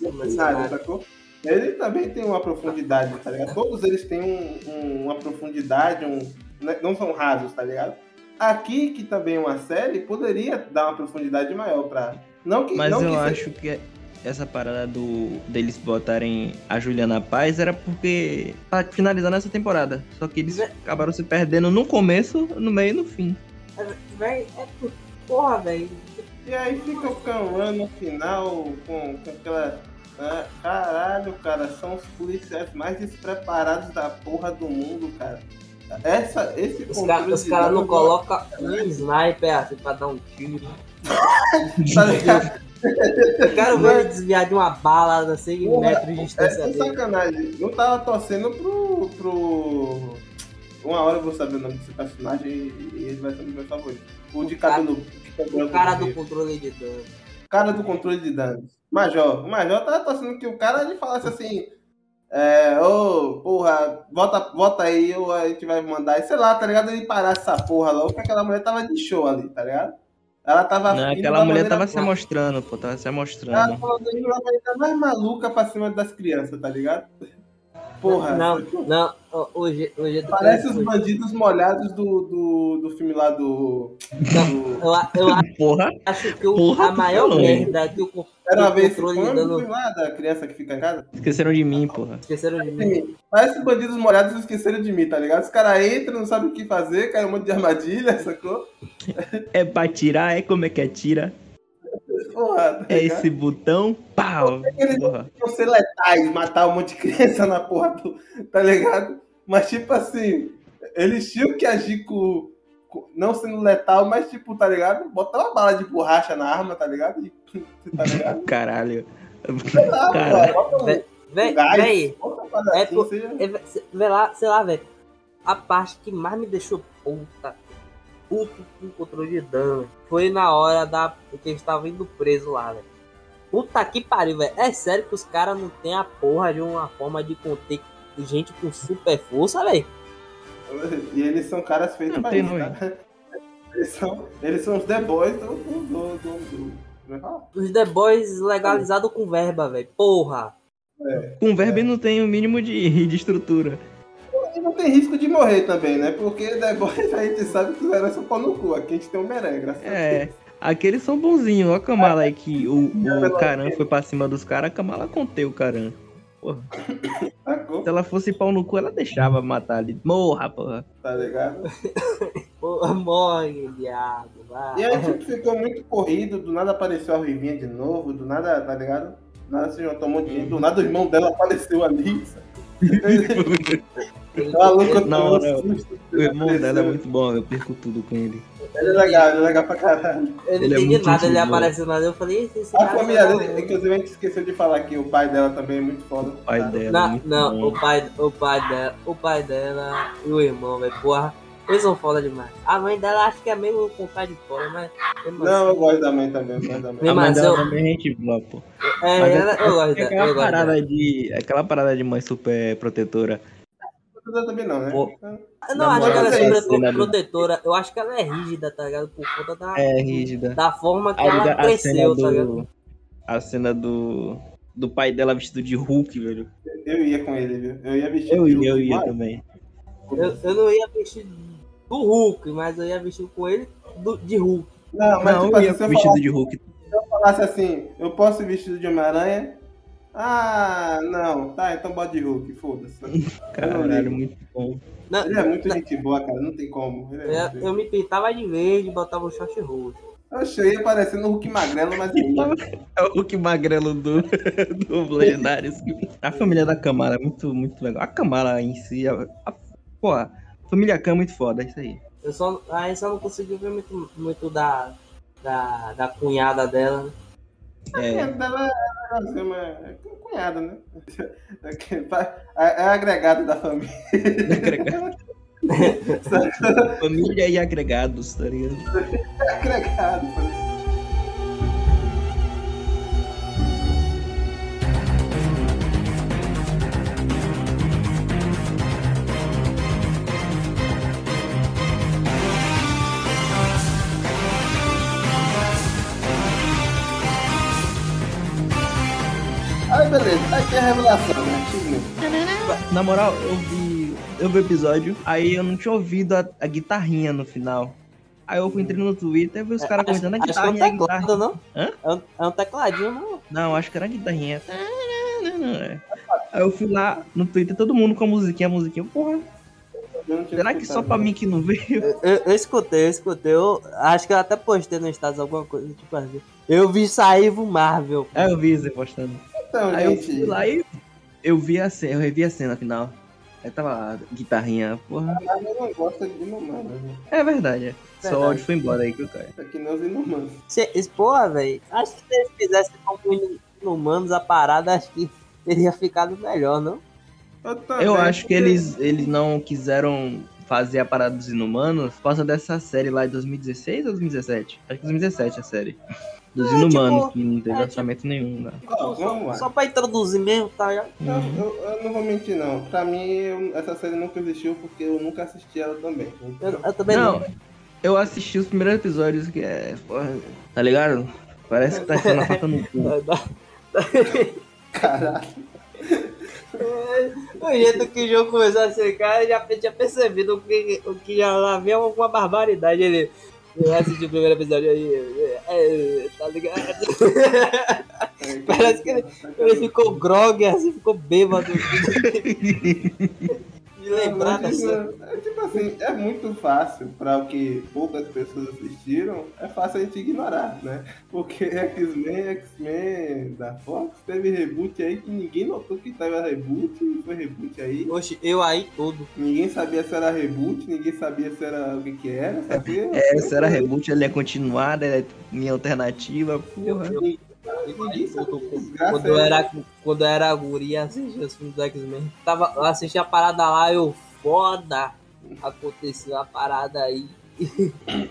Nada, sacou? Ele também tem uma profundidade, tá ligado? Todos eles têm um- um- uma profundidade, um, né, não são rasos, tá ligado? Aqui, que também é uma série, poderia dar uma profundidade maior pra. Não que, Mas não eu que seja- acho que essa parada do deles botarem a Juliana Paz era porque tá finalizando essa temporada. Só que eles acabaram se perdendo no começo, no meio e no fim. Véi, é por- porra, velho. E aí fica o Canran no final com, com aquela. ah, caralho, cara, são os policiais mais despreparados da porra do mundo, cara. Essa, esse Os caras cara não colocam um sniper assim pra dar um tiro. Tá ligado? Quero ver ele desviar de uma bala a 100 Porra, metros de É, distância é dele. sacanagem. Eu tava torcendo pro. pro. Uma hora eu vou saber o nome desse personagem e, ele vai ser dos meus favoritos. O de O cara- de cabelo O cara do controle de dano. cara do controle de danos. Major. O Major tava torcendo que o cara ele falasse assim. É, ô, porra, volta, volta aí, ou a gente vai mandar. Sei lá, tá ligado? Ele parasse essa porra logo, porque aquela mulher tava de show ali, tá ligado? Ela tava. Não, aquela mulher tava se mostrando, pô, tava se Ela mostrando. tava indo da maneira mais maluca pra cima das crianças, tá ligado? Porra. Não, não, hoje, hoje Parece os bandidos molhados do, do, do filme lá do. do- Eu, eu Porra, acho que o- Porra, a maior falou. merda que o, Era uma vez. controle Como de o dano. filme lá da criança que fica em casa? esqueceram de mim, porra. Esqueceram de mim. Parece os bandidos molhados esqueceram de mim, tá ligado? Os caras entram, não sabem o que fazer, cai um monte de armadilha, sacou? É pra tirar, é como é que é tira? Porra, tá É esse botão, pau. Porra. Não ser letais, matar um monte de criança na porra do. Tá ligado? Mas tipo assim, eles tinham que agir com. com- não sendo letal, mas tipo, tá ligado? Botar uma bala de borracha na arma, tá ligado? E- tá ligado? Caralho. Ah, Caralho. pô, bota um- gás, véi, é assim, por- seja- é, lá, sei lá, velho. A parte que mais me deixou puta, puto com controle de dano foi na hora da que eles estavam indo preso lá, velho. Puta que pariu, velho. É sério que os caras não tem a porra de uma forma de conter gente com super força, velho. E eles são caras feitos Não pra isso? Eles são, eles são os The Boys do. do, do, do, é fala? Os The Boys legalizados com verba, velho. Porra. Com verbo não tem o mínimo de, de estrutura. Não tem risco de morrer também, né? Porque The Boys a gente sabe que heróis são pau no cu. Aqui a gente tem um meré, graças a É, Deus. aqueles são bonzinhos. Olha a Kamala aí que o, o Karan foi pra cima dos caras, a Kamala conteu o Karan. Porra, se ela fosse pau no cu, ela deixava matar ali. Morra, porra. Tá ligado? Pô, morre, diabo. Vai. E aí, tipo, ficou muito corrido, do nada apareceu a Ruivinha de novo, do nada, tá ligado? Do nada se juntou um monte de gente, do nada o irmão dela apareceu ali. sabe? Louca Não, não. O irmão dela é muito bom, eu perco tudo com ele. Ele é legal, ele é legal pra caralho. Eu não Ele é entendi nada, ele apareceu nada. Eu falei, esse, A cara família tá dele, bom. inclusive a gente esqueceu de falar que o pai dela também é muito foda. O pai tá? dela. é Não, muito não, bom. o pai, o pai dela, o pai dela e o irmão, velho, porra, eles são foda demais. A mãe dela acho que é meio com cara de fora, mas. Não, eu assim- gosto da mãe também, eu gosto da mãe. A mãe mas dela eu- também é gente boa, pô. É, Mas ela, eu gosto é aquela Eu gosto parada dela. de. Aquela parada de mãe super protetora. Eu também não, né? Pô. Eu não acho que ela é é super né, protetora, eu acho que ela é rígida, tá ligado? Por conta da, É rígida. da forma que Aí ela a cena cresceu, tá ligado? do. A cena do. Do pai dela vestido de Hulk, velho. Eu ia com ele, viu? Eu ia vestir Eu de ia, eu Hulk, ia mas- também. Eu, eu não ia vestir do Hulk, mas eu ia vestir com ele do- de Hulk. Não, mas Não, tipo eu ia assim, se eu vestido falasse, de Hulk. se eu falasse assim, eu posso ir vestido de Homem-Aranha? Ah, não. Tá, então bota de Hulk, foda-se. Caralho, muito bom. Não, Ele é muito gente boa, cara, não tem como. É eu, muito eu me pintava de verde e botava o short roxo. Eu ia parecendo o Hulk magrelo, mas. É o Hulk magrelo do, do Legendários. A família da Kamala é muito, muito legal. A Kamala em si, a, a, pô, a família Khan é muito foda, é isso aí. Eu só, aí só não consegui ver muito, muito da, da, da cunhada dela. né? É, É, dela é assim, mas é cunhada, né? É, é agregado da família. família e agregados, tá ligado? É agregado. Aí é revelação, né? Na moral, eu vi, eu vi o episódio, aí eu não tinha ouvido a, a guitarrinha no final. Aí eu entrei no Twitter e vi os caras Acho, comentando a acho que é um guitarrinha, guitarrinha. teclado, não? Hã? É um, é um tecladinho, não? Não, acho que era a guitarrinha. É. Aí eu fui lá no Twitter, todo mundo com a musiquinha, a musiquinha. Porra, será que só pra mim que não veio? Eu, eu, eu escutei, eu escutei. Eu acho que eu até postei no status alguma coisa, tipo assim. Eu vi sair o Marvel. Aí eu vi você postando. Então, Aí eu gente. fui lá e eu vi a cena, eu revi a cena final. Aí tava lá, a guitarrinha, porra. Mas eu não gosto de inumanos, né? É verdade, é. Só o áudio foi embora aí que eu caio. É que nem os inumanos. Porra, velho. Acho que se eles fizessem como humanos a parada, acho que teria ficado melhor, não? Eu, Eu acho que eles, eles não quiseram fazer a parada dos inumanos por causa dessa série lá de 2016 ou 2017? Acho que 2017 a série. Dos É, inumanos, tipo, que não teve é, orçamento nenhum, né? Ó, vamos lá. Só pra introduzir mesmo, tá ligado? Eu, eu- eu não vou mentir, não. Pra mim, eu- essa série nunca existiu porque eu nunca assisti ela também. Eu, eu também Não, não. eu assisti os primeiros episódios que é. Porra, tá ligado? Parece que tá sendo a faca no cu. Caralho. O jeito que o jogo começou a secar, eu já tinha percebido o que, o que já lá havia alguma barbaridade. Ele. Eu assisti o primeiro episódio aí. é, é, tá ligado? Parece que ele, ele ficou grog, assim, ficou bêbado. De lembrar Mas, dessa. é tipo assim, é muito fácil para o que poucas pessoas assistiram, é fácil a gente ignorar, né? Porque X-Men, X-Men da Fox teve reboot aí que ninguém notou que tava reboot, e foi reboot aí. Oxe, eu aí todo. Ninguém sabia se era reboot, ninguém sabia se era o que que era, sabia? Essa era reboot, ele é continuada, é minha alternativa, porra. Eu, Ninguém Quando eu era. quando eu era guri, assistia os filmes do X-Men. Tava, eu assistia a parada lá, eu foda. Aconteceu a parada aí.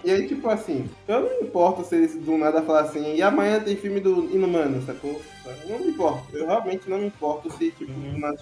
E aí, tipo assim, eu não me importo se eles do nada falar assim, e amanhã tem filme do Inumano, sacou? Eu não me importo, eu realmente não me importo se, tipo, do nada.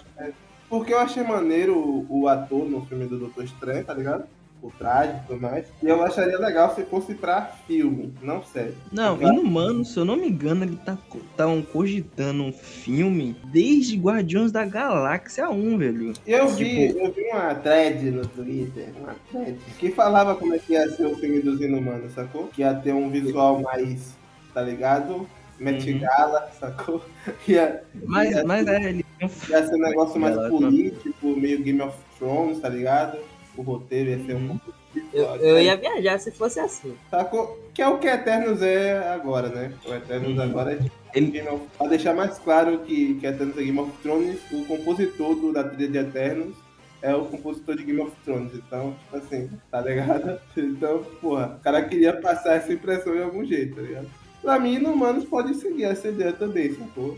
Porque eu achei maneiro o, o ator no filme do Doutor Estranho, tá ligado? Por trás e tudo mais. E eu acharia legal se fosse pra filme, não série. Não, Inumanos, se eu não me engano, ele tá tão cogitando um filme desde Guardiões da Galáxia 1, velho. Eu vi, Tipo- eu vi uma thread no Twitter, uma thread, que falava como é que ia ser o filme dos Inumanos, sacou? Que ia ter um visual mais, tá ligado? Met Uhum. Gala, sacou? Ia, Mas, ia, mas é, ele um ia ser um negócio mais político, meio Game of Thrones, tá ligado? O roteiro ia ser um Uhum. pouco Eu, eu ia viajar se fosse assim. Sacou? Que é o que Eternos é agora, né? O Eternos Uhum. agora é Ele- Game of... Pra deixar mais claro que, que Eternos é Game of Thrones, o compositor do, da trilha de Eternos é o compositor de Game of Thrones. Então, tipo assim, tá ligado? Então, porra, o cara queria passar essa impressão de algum jeito, tá ligado? Pra mim, Inumanos pode seguir essa ideia também, sacou?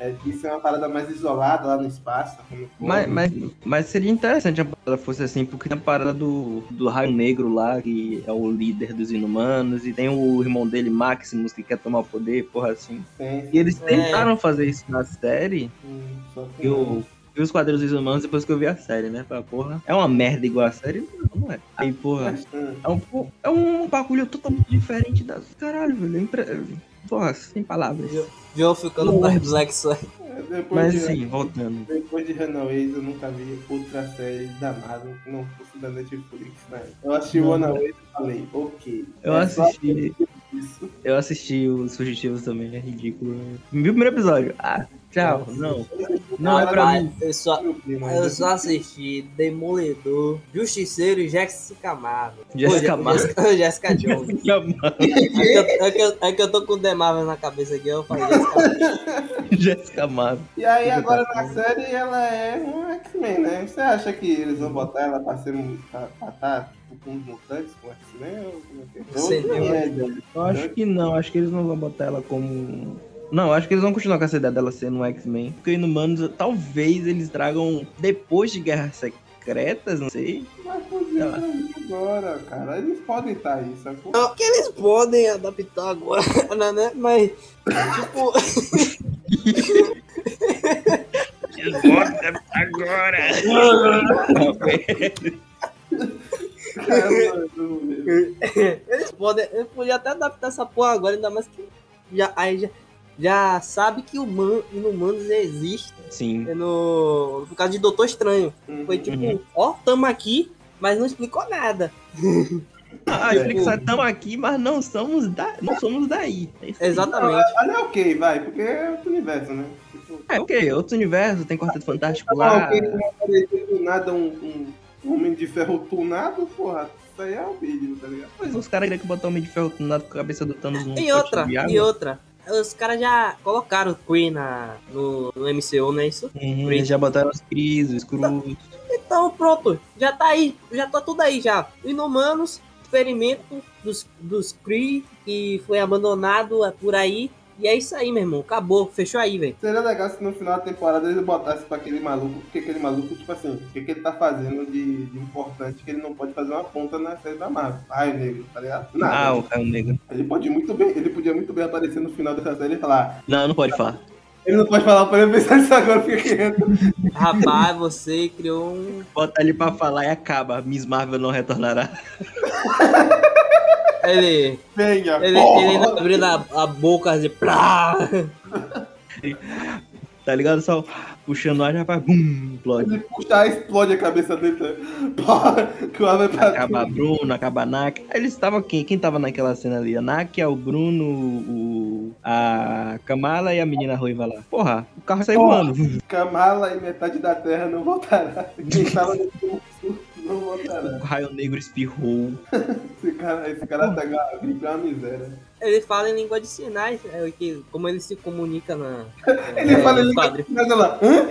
É, de ser uma parada mais isolada lá no espaço, for. Mas, mas, mas seria interessante a parada fosse assim, porque tem a parada do, do Raio Negro lá, que é o líder dos Inumanos, e tem o irmão dele, Maximus, que quer tomar o poder, porra assim. Tem, E eles É. tentaram fazer isso na série, sim, só que eu vi os quadrinhos dos Inumanos depois que eu vi a série, né? Falei, porra, é uma merda igual a série? Não, não é. Aí, porra, Hum. é um, é um bagulho totalmente diferente das. Caralho, velho. é impre- Porra, sem palavras. Joe ficando perplexo aí. É, Depois Mas de, assim, voltando. Depois de Runaways, eu nunca vi outra série da Marvel que não fosse da Netflix, né? Eu assisti Não. Runaways e falei, ok. Eu é assisti. Isso. Eu assisti os fugitivos também, é ridículo. Vi o primeiro episódio. Ah, tchau. Não. Não é pra mim. Eu só, eu só assisti Demolidor, Justiceiro e Jessica Marvel. Jessica Marvel. Jessica, Jones. É que, eu, é, que eu, é que eu tô com o The Marvel na cabeça aqui, eu falei Jessica Marvel. Jessica Marvel. E aí agora na série ela é um X-Men, né? Você acha que eles vão botar ela pra ser um. pra estar tipo, com os mutantes com X-Men? é é? Eu acho que não, acho que eles não vão botar ela como. Não, acho que eles vão continuar com essa ideia dela sendo um X-Men. Porque Inumanos, talvez eles tragam depois de Guerras Secretas, não sei. Mas podia agora, cara. Eles podem estar aí, sacou? Não, que eles podem adaptar agora, né? Mas, tipo, Agora! Cara, mano, eles podem. Eu podia até adaptar essa porra agora, ainda mais que já, aí já, já sabe que o man, Inumanos existe Sim. no, no caso de Doutor Estranho. Foi tipo, Uhum. ó, tamo aqui, mas não explicou nada. Ah, explica, estamos aqui, mas não somos, da... não somos daí. É. Exatamente. Olha, ok, vai, porque é outro universo, né? Tipo, É, ok, outro universo, tem Quarteto Fantástico tá lá. ok, não aparecer do nada um, um, homem de ferro tunado, porra. Isso aí é o vídeo, tá ligado? Pois os caras queriam que botar o Homem de Ferro tunado com a cabeça do Thanos num E outra, e outra. Os caras já colocaram o Queen na, no, no MCU, não é isso? Uhum, já botaram os Cris, os Cruz. Então pronto, já tá aí, já tá tudo aí já. Inumanos, experimento dos, dos Kree que foi abandonado por aí. E é isso aí, meu irmão. Acabou, fechou aí, velho. Seria legal se no final da temporada eles botassem pra aquele maluco, porque aquele maluco, tipo assim, o que, que ele tá fazendo de, de importante que ele não pode fazer uma ponta na série da Marvel. Raio Negro, tá ligado? Nada. Ah, o Raio Negro. Ele pode muito bem, ele podia muito bem aparecer no final dessa série e falar. Não, não pode falar. Ele não pode falar pra ele pensar nisso agora, fica quieto. Rapaz, você criou um. Bota ele pra falar e acaba. Miss Marvel não retornará. Ele. Venha, Ele, ele abrindo a, a boca assim. Plá. Tá ligado? Só puxando o ar já vai. Bum, explode. Ele puxar, explode a cabeça dele. tá? Pá, que o ar vai pra Acaba a Bruno, acaba a Nak. Aí Eles estavam quem? Quem tava naquela cena ali? A Nak, o Bruno, o... a Kamala e a menina ruiva lá. Porra, o carro saiu Porra. voando. Kamala e metade da Terra não voltará. Quem tava no não. O raio negro espirrou. Esse cara, esse cara tá a gripe é uma miséria. Ele fala em língua de sinais, é, o que, como ele se comunica na. Ele é, fala nos ele quadrinhos. mas ela, hã?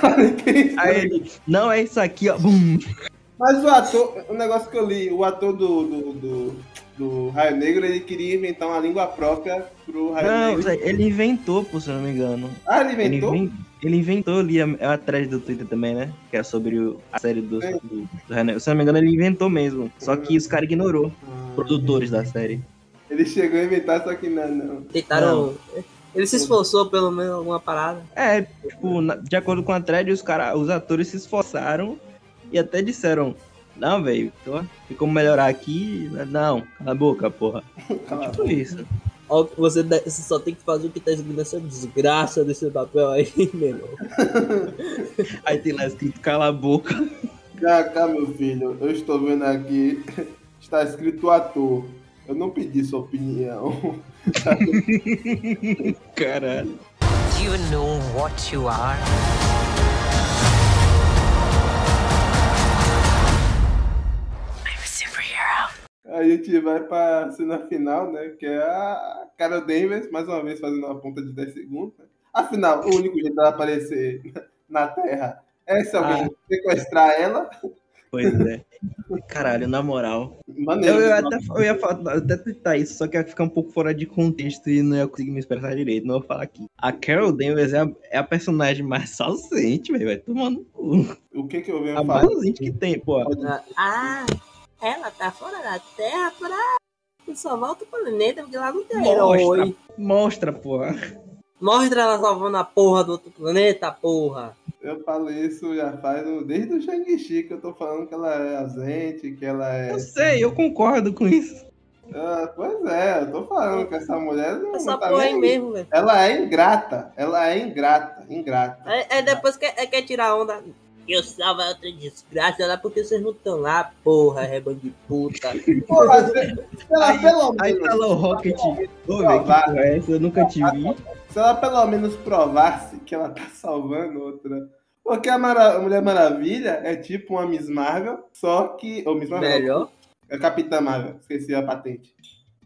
Cara, que Aí ele, não é isso aqui, ó. Bum. Mas o ator, o negócio que eu li, o ator do, do, do, do Raio Negro, ele queria inventar uma língua própria pro Raio Não, Negro. Zé, ele inventou, pô, se eu não me engano. Ah, ele Ele, inventou? Ele inventou ali a, a thread do Twitter também, né? Que é sobre o- a série do, do, do René. Se eu não me engano, ele inventou mesmo. Só que os caras ignorou, Ah, produtores da série. Ele chegou a inventar, só que não, não. Tentaram. Ele se esforçou pelo menos em alguma parada. É, tipo, na- de acordo com a thread, os, cara, os atores se esforçaram e até disseram: Não, velho, tem como melhorar aqui? Não, cala a boca, porra. Tipo isso. Você, só tem que fazer o que tá escrito nessa desgraça desse papel aí, meu irmão. Aí tem lá escrito cala a boca. Cá, meu filho, eu estou vendo aqui, está escrito ator. Eu não pedi sua opinião. Caralho. Do you know what you are? A gente vai pra cena final, né? Que é a Carol Danvers, mais uma vez fazendo uma ponta de 10 segundos. né? Afinal, o único jeito dela aparecer na Terra é se alguém sequestrar ela. Pois é. Caralho, na moral. Maneiro. Eu, eu até, eu ia falar, até tentar isso, só que ia ficar um pouco fora de contexto e não ia conseguir me expressar direito. Não vou falar aqui. A Carol Danvers é a, é a personagem mais ausente, velho. Vai tomando cu. O que que eu venho A mais falar? ausente que tem, pô. Ah, ela tá fora da Terra pra salvar outro planeta, porque lá não tem Mostra. herói. Mostra, porra. Mostra ela salvando a porra do outro planeta, porra. Eu falo isso já faz desde o Shang-Chi que eu tô falando que ela é ausente, que ela é. Eu sei, eu concordo com isso. Ah, pois é, eu tô falando que essa mulher não, Essa não tá porra aí nem- mesmo, velho. Ela é ingrata, ela é ingrata, ingrata. É, é depois que é, quer tirar onda. Eu salvo a outra desgraça lá porque vocês não estão lá, porra, rebanho de puta. Porra, se, se ela Aí- pelo Aí menos, tá lá o Rocket. Ô, velho, que porra é essa? Eu nunca te vi. se ela pelo menos provasse que ela tá salvando outra. Porque a, Mara- Mulher Maravilha é tipo uma Miss Marvel, só que. Ou Miss Marvel. Melhor. É Capitã Marvel, esqueci a patente.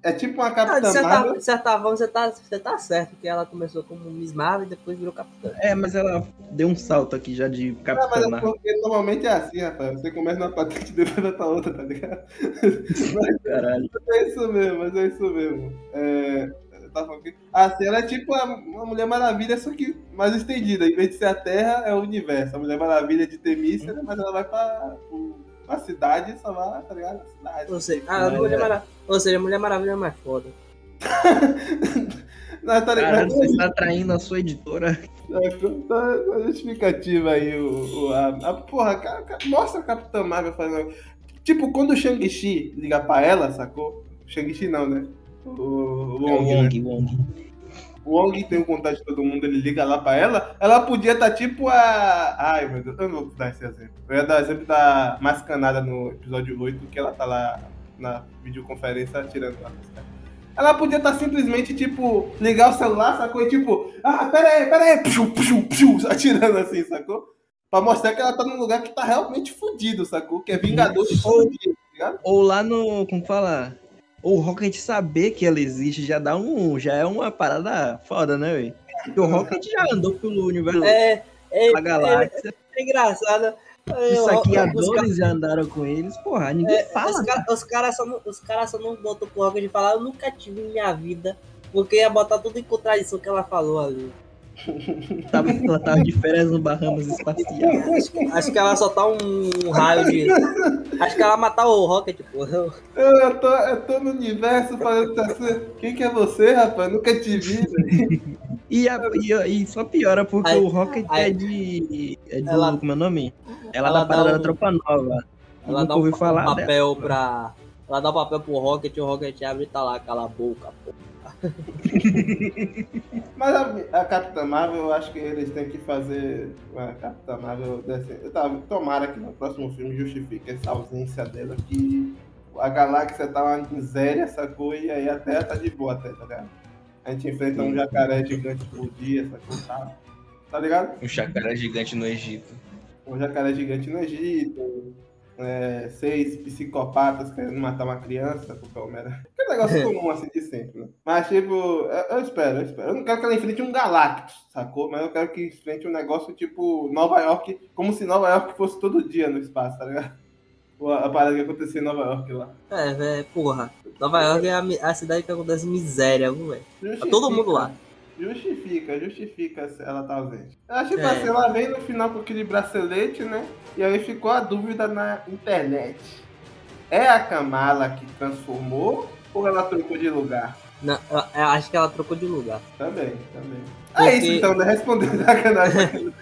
É tipo uma Ah, de Capitã certa, Marvel. de certa forma, você tá, você tá certo, que ela começou como Miss Marvel e depois virou Capitã. É, mas ela deu um salto aqui já de Não, mas Capitã é Marvel. porque normalmente é assim, rapaz. Você começa na patente e depois vai pra outra, tá ligado? Caralho. É isso mesmo, mas é isso mesmo. É, tava falando aqui. Assim, ela é tipo uma, Mulher Maravilha, só que mais estendida. Em vez de ser a Terra, é o universo. A Mulher Maravilha é de Temícea, né, mas ela vai pra, pra cidade só vai, tá ligado? Cidade. Ou seja, a Mas Mulher é. Maravilha, ou seja, a Mulher Maravilha é mais foda. Não, tá Cara, ligado? você tá traindo a sua editora. É, tá a justificativa aí, o, o- a, a- porra, ca- ca- mostra a Capitã Marvel fazendo. Tipo, quando o Shang-Chi liga pra ela, sacou? Shang-Chi não, né? O, o É o Wong, né? Wong, Wong. O Wong tem o contato de todo mundo, ele liga lá pra ela. Ela podia estar tipo a. Ai, meu Deus, eu não vou dar esse exemplo. Eu ia dar o exemplo da Mascanada no episódio 8, que ela tá lá na videoconferência tirando a máscara. Ela podia estar simplesmente, tipo, ligar o celular, sacou? E tipo, ah, pera aí, pera aí, psiu, psiu, psiu, atirando assim, sacou? Pra mostrar que ela tá num lugar que tá realmente fudido, sacou? Que é vingador de todo dia, tá ligado? Ou lá no. Como fala? O Rocket saber que ela existe já dá um. Já é uma parada foda, né, velho? Porque o Rocket já andou pelo universo É, é, da galáxia. é engraçado. É, Os os saqueadores já andaram com eles. Porra, ninguém fala. Os caras os cara só, não- os cara só não botou pro Rocket falar, eu nunca tive em minha vida, porque ia botar tudo em contradição que ela falou ali. Tava, ela tava de férias no Bahamas espacial. Acho, que- ela só tá um, um raio de. Acho que ela matar o Rocket, pô. Eu, eu tô, eu tô no universo falando que assim, quem que é você, rapaz? Nunca te vi, velho. E, a- e, e só piora porque Aí- o Rocket aí- é de. É do. Ela- como é o nome? Ela, ela da parada um- Tropa Nova. Ela dá um ouvi pa- falar dela. papel pra. Ela dá o papel pro Rocket, o Rocket abre e tá lá, cala a boca, pô. Mas a, a Capitã Marvel, eu acho que eles têm que fazer a Capitã Marvel. Eu tava, tomara que no próximo filme justifique essa ausência dela, que a galáxia tá uma miséria, sacou? E aí a Terra tá de boa até, tá ligado? A gente enfrenta um jacaré gigante por dia, sacou? Tá, tá ligado? Um chacaré gigante no Egito. um jacaré gigante no Egito, é, seis psicopatas querendo matar uma criança, porque Homero. Que negócio comum assim de sempre, né? Mas tipo, eu, eu espero, eu espero. Eu não quero que ela enfrente um Galactus, sacou? Mas eu quero que enfrente um negócio tipo Nova York, como se Nova York fosse todo dia no espaço, tá ligado? A, parada que aconteceu em Nova York lá. É, velho, porra. Nova York é a, a cidade que acontece miséria, velho? Tá todo mundo lá. Justifica, justifica ela tá ausente. Ela, tipo É. assim, ela veio no final com aquele bracelete, né? E aí ficou a dúvida na internet. É a Kamala que transformou ou ela trocou de lugar? Não, eu- eu acho que ela trocou de lugar. Também, também. Porque- É isso então, né? Respondeu sacanagem.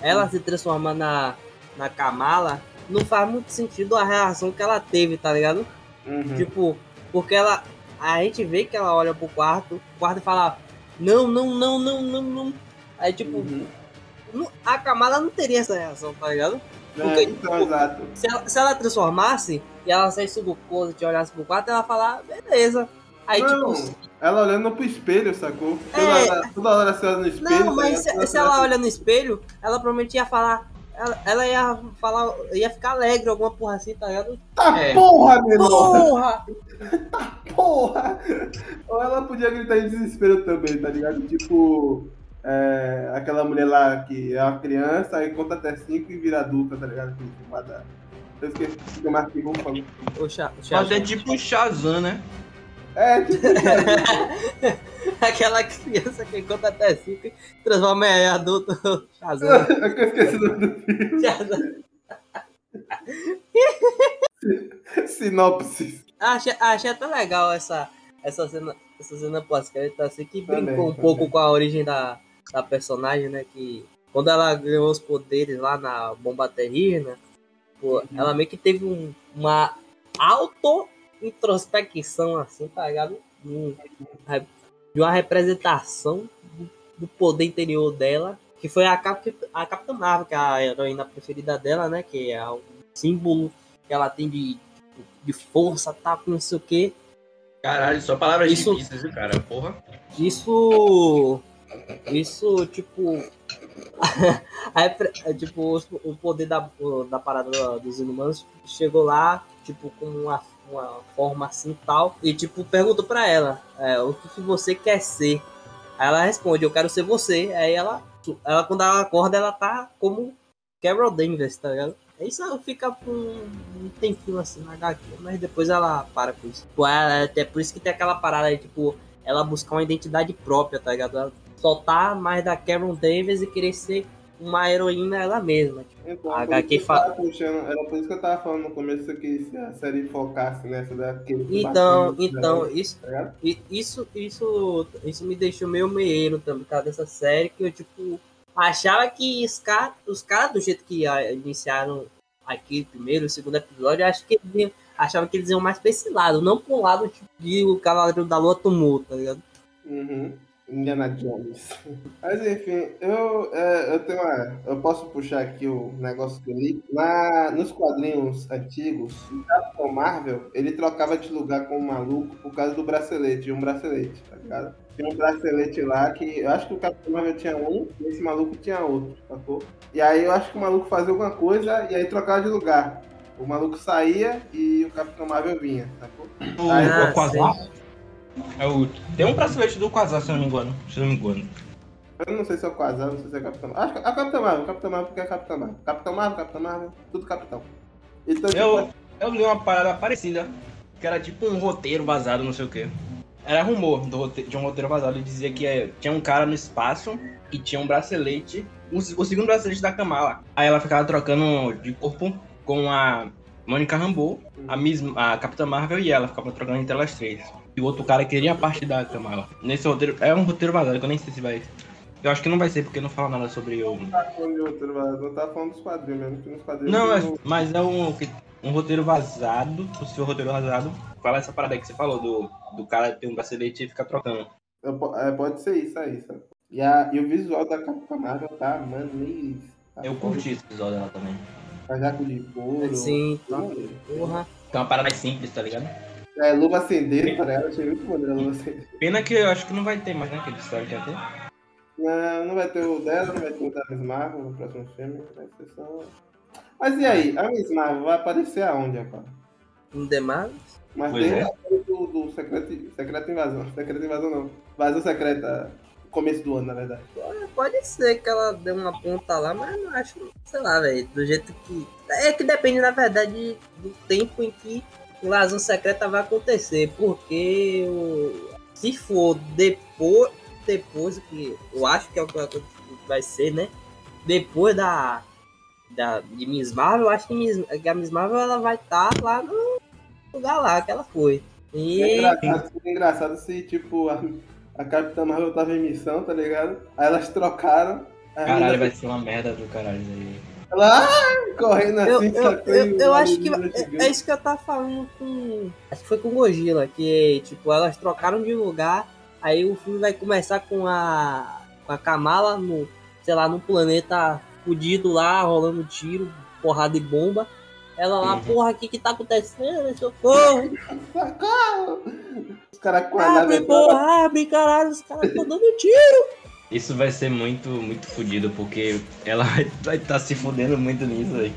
Ela se transforma na, na Kamala não faz muito sentido a reação que ela teve, tá ligado? Uhum. Tipo, porque ela. A gente vê que ela olha pro quarto, o quarto fala, não, não, não, não, não, não. Aí, tipo, Uhum. não- a Kamala não teria essa reação, tá ligado? É, porque, então, tipo, exato. Se ela, se ela transformasse e ela saísse do closet e olhasse pro quarto, ela fala, beleza. Aí, Não, tipo, ela olhando pro espelho, sacou? Toda, É. hora, toda hora você olha no espelho. não, mas tá se, ligado? se ela olha no espelho, ela provavelmente ia falar. Ela, ela ia falar, ia ficar alegre, alguma porra assim, tá ligado? Tá É. porra, menor! Porra! Porra! Ou ela podia gritar em desespero também, tá ligado? Tipo, é, aquela mulher lá que é uma criança, aí conta até 5 e vira adulta, tá ligado? Que filmada. Eu esqueci que falou. O Cha- o Cha- Mas é tipo Shazam, né? É, tipo, Aquela criança que conta até 5 e transforma em adulto. Shazam. eu esqueci do filme. Shazam. Sinopse. Achei, achei até legal essa, essa cena, essa cena pós-crédito, assim, que Também, brincou um também. pouco com a origem da, da personagem, né? Que quando ela ganhou os poderes lá na bomba terrina, pô, Uhum. ela meio que teve um- uma auto-introspecção, assim, tá ligado? De uma representação do, do poder interior dela, que foi a, Cap, a Capitã Marvel, que é a heroína preferida dela, né? Que é o símbolo que ela tem de, de força, tá, não sei o quê. Caralho, só palavras Isso- difíceis, viu, cara? Porra. Isso. Isso, tipo. é, tipo, o poder da, da parada do- dos inumanos chegou lá, tipo, com uma, uma forma assim tal. E, tipo, perguntou pra ela: é, o que, que você quer ser? Aí ela responde: eu quero ser você. Aí ela, ela quando ela acorda, ela tá como Carol Danvers, tá ligado? Isso fica por um tempinho assim na HQ, mas depois ela para com isso. Pô, é até por isso que tem aquela parada aí, tipo, ela buscar uma identidade própria, tá ligado? Ela soltar mais da Cameron Davis e querer ser uma heroína ela mesma. Tipo, Então, A HQ isso que eu fa- tava puxando- era por isso que eu tava falando no começo que se a série focasse nessa daquele. Então, bastante, então, isso, tá isso, isso, isso me deixou meio meio também, por causa dessa série, que eu, tipo, achava que os caras, os caras do jeito que iniciaram aqui, primeiro, segundo episódio, acho que eles iam- achava que eles iam mais pra esse lado, não pra um lado, tipo, de o Cavaleiro da Lua tomou, tá ligado? Uhum. Indiana Jones. Mas enfim, eu, é, eu tenho uma. Eu posso puxar aqui o negócio que eu li. Na, nos quadrinhos antigos, o Capitão Marvel, ele trocava de lugar com o maluco por causa do bracelete, de um bracelete, tá ligado? Tinha um bracelete lá que. Eu acho que o Capitão Marvel tinha um e esse maluco tinha outro, sacou? E aí eu acho que o maluco fazia alguma coisa e aí trocava de lugar. O maluco saía e o Capitão Marvel vinha, sacou? O, Ah, o Quasar. É o... Tem um bracelete do Quasar, se eu não me engano. Se eu não me engano. Eu não sei se é o Quasar, não sei se é Capitão Marvel. Acho que é a Capitão Marvel, Capitão Marvel porque é Capitão Marvel. Capitão Marvel, Capitão Marvel, tudo Capitão. Então, Eu, tipo, eu li uma parada parecida, que era tipo um roteiro vazado, não sei o quê. Era rumor do rote- de um roteiro vazado. Ele dizia que é, tinha um cara no espaço e tinha um bracelete, o, o segundo bracelete da Kamala. Aí ela ficava trocando de corpo com a Mônica Rambeau, a, Miss, a Capitã Marvel e ela ficavam trocando entre elas três. E o outro cara queria a parte da Kamala. Nesse roteiro, é um roteiro vazado, que eu nem sei se vai. Eu acho que não vai ser porque não fala nada sobre o. não tá falando de outro, não tá falando dos quadrinhos mesmo, que nos quadrinhos. Não, tem é- mas é um, um roteiro vazado, possível roteiro vazado. Fala essa parada aí que você falou, do, do cara ter um bracelete e ficar trocando. é, po- é, pode ser isso aí, sabe? E, a, e o visual da Capitã Marvel tá maneiríssimo. Tá Eu curti esse episódio dela também. Casaco de couro. Assim, tá. Porra. É uma parada mais simples, tá ligado? É, luva acender, tá ligado? Achei muito maneiro a luva acender. Pena que eu acho que não vai ter mais, né? Aquele história que ia ter. Não, não vai ter o dela, não vai ter o da Miss Marvel no próximo filme. Vai ser só. Mas e aí, a Miss Marvel vai aparecer aonde agora? Um demais. Mas Pois tem é. a coisa do, do secreto, secreto invasão. Secreto invasão não. Vazão secreta. Começo do ano, na verdade. Pode ser que ela dê uma ponta lá, mas não acho, sei lá, velho, do jeito que. É que depende, na verdade, do tempo em que o Lazão Secreta vai acontecer. Porque o- se for depois, depois que. Eu acho que é o que vai ser, né? Depois da. da de Miss Marvel, eu acho que, Miss, que a Miss Marvel ela vai estar lá no lugar lá que ela foi. É E. engraçado, seria engraçado se, tipo, a, a Capitã Marvel tava em missão, tá ligado? Aí elas trocaram. Caralho, vai ser uma merda do caralho aí. Ela ah, correndo assim. Eu, eu, eu, eu acho que é, é isso que eu tava falando com. Acho que foi com o Gojira, que tipo, elas trocaram de lugar, aí o filme vai começar com a. com a Kamala no, sei lá, num planeta fudido lá, rolando tiro, porrada e bomba. Ela lá, Uhum. porra, o que que tá acontecendo? Socorro! Socorro! Os caras com a Abre, porra, abre, caralho, os caras estão dando tiro! Isso vai ser muito, muito fodido, porque ela vai estar se fudendo muito nisso aí.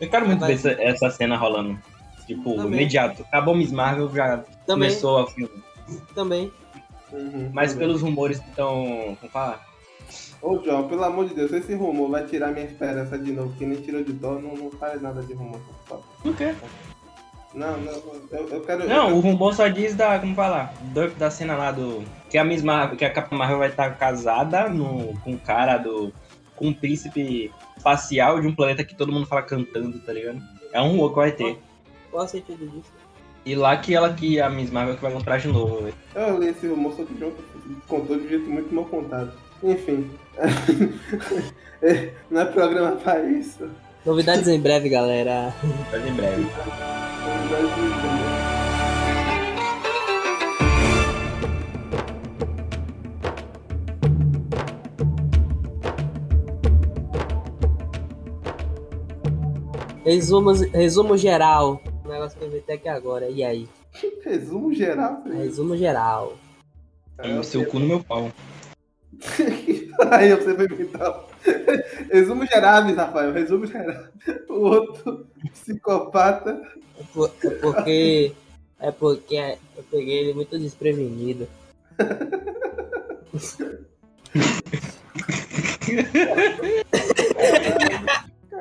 Eu quero muito ver essa, essa cena rolando. Tipo, Também. imediato. Acabou Miss Marvel, já Também, começou o filme. também. Uhum, Mas também. pelos rumores que estão. Como falar? Ô, João, pelo amor de Deus, esse rumor vai tirar minha esperança de novo, que nem tirou de dó, não, não faz nada de rumor. Por quê? Não, não, eu, eu quero. Não, o rumor só diz da. Como falar? Do, da cena lá do. Que a Miss Marvel, que a Capitã Marvel vai estar casada no, com o cara do. Com um príncipe espacial de um planeta que todo mundo fala cantando, tá ligado? É um rumor que vai ter. Qual o sentido disso? E lá que ela que a Miss Marvel que vai comprar de novo. Eu li esse rumor, só que o João contou de um jeito muito mal contado. Enfim. É, não é programa pra isso. Novidades em breve, galera. Mas em breve. Resumo, resumo geral. O negócio que eu inventei aqui agora. E aí? Resumo geral. Resumo geral. É, o seu cu no meu pau. Aí você vai inventar. Resumo geral, Rafael. Resumo geral. O outro psicopata. É, por- é porque. É porque eu peguei ele muito desprevenido.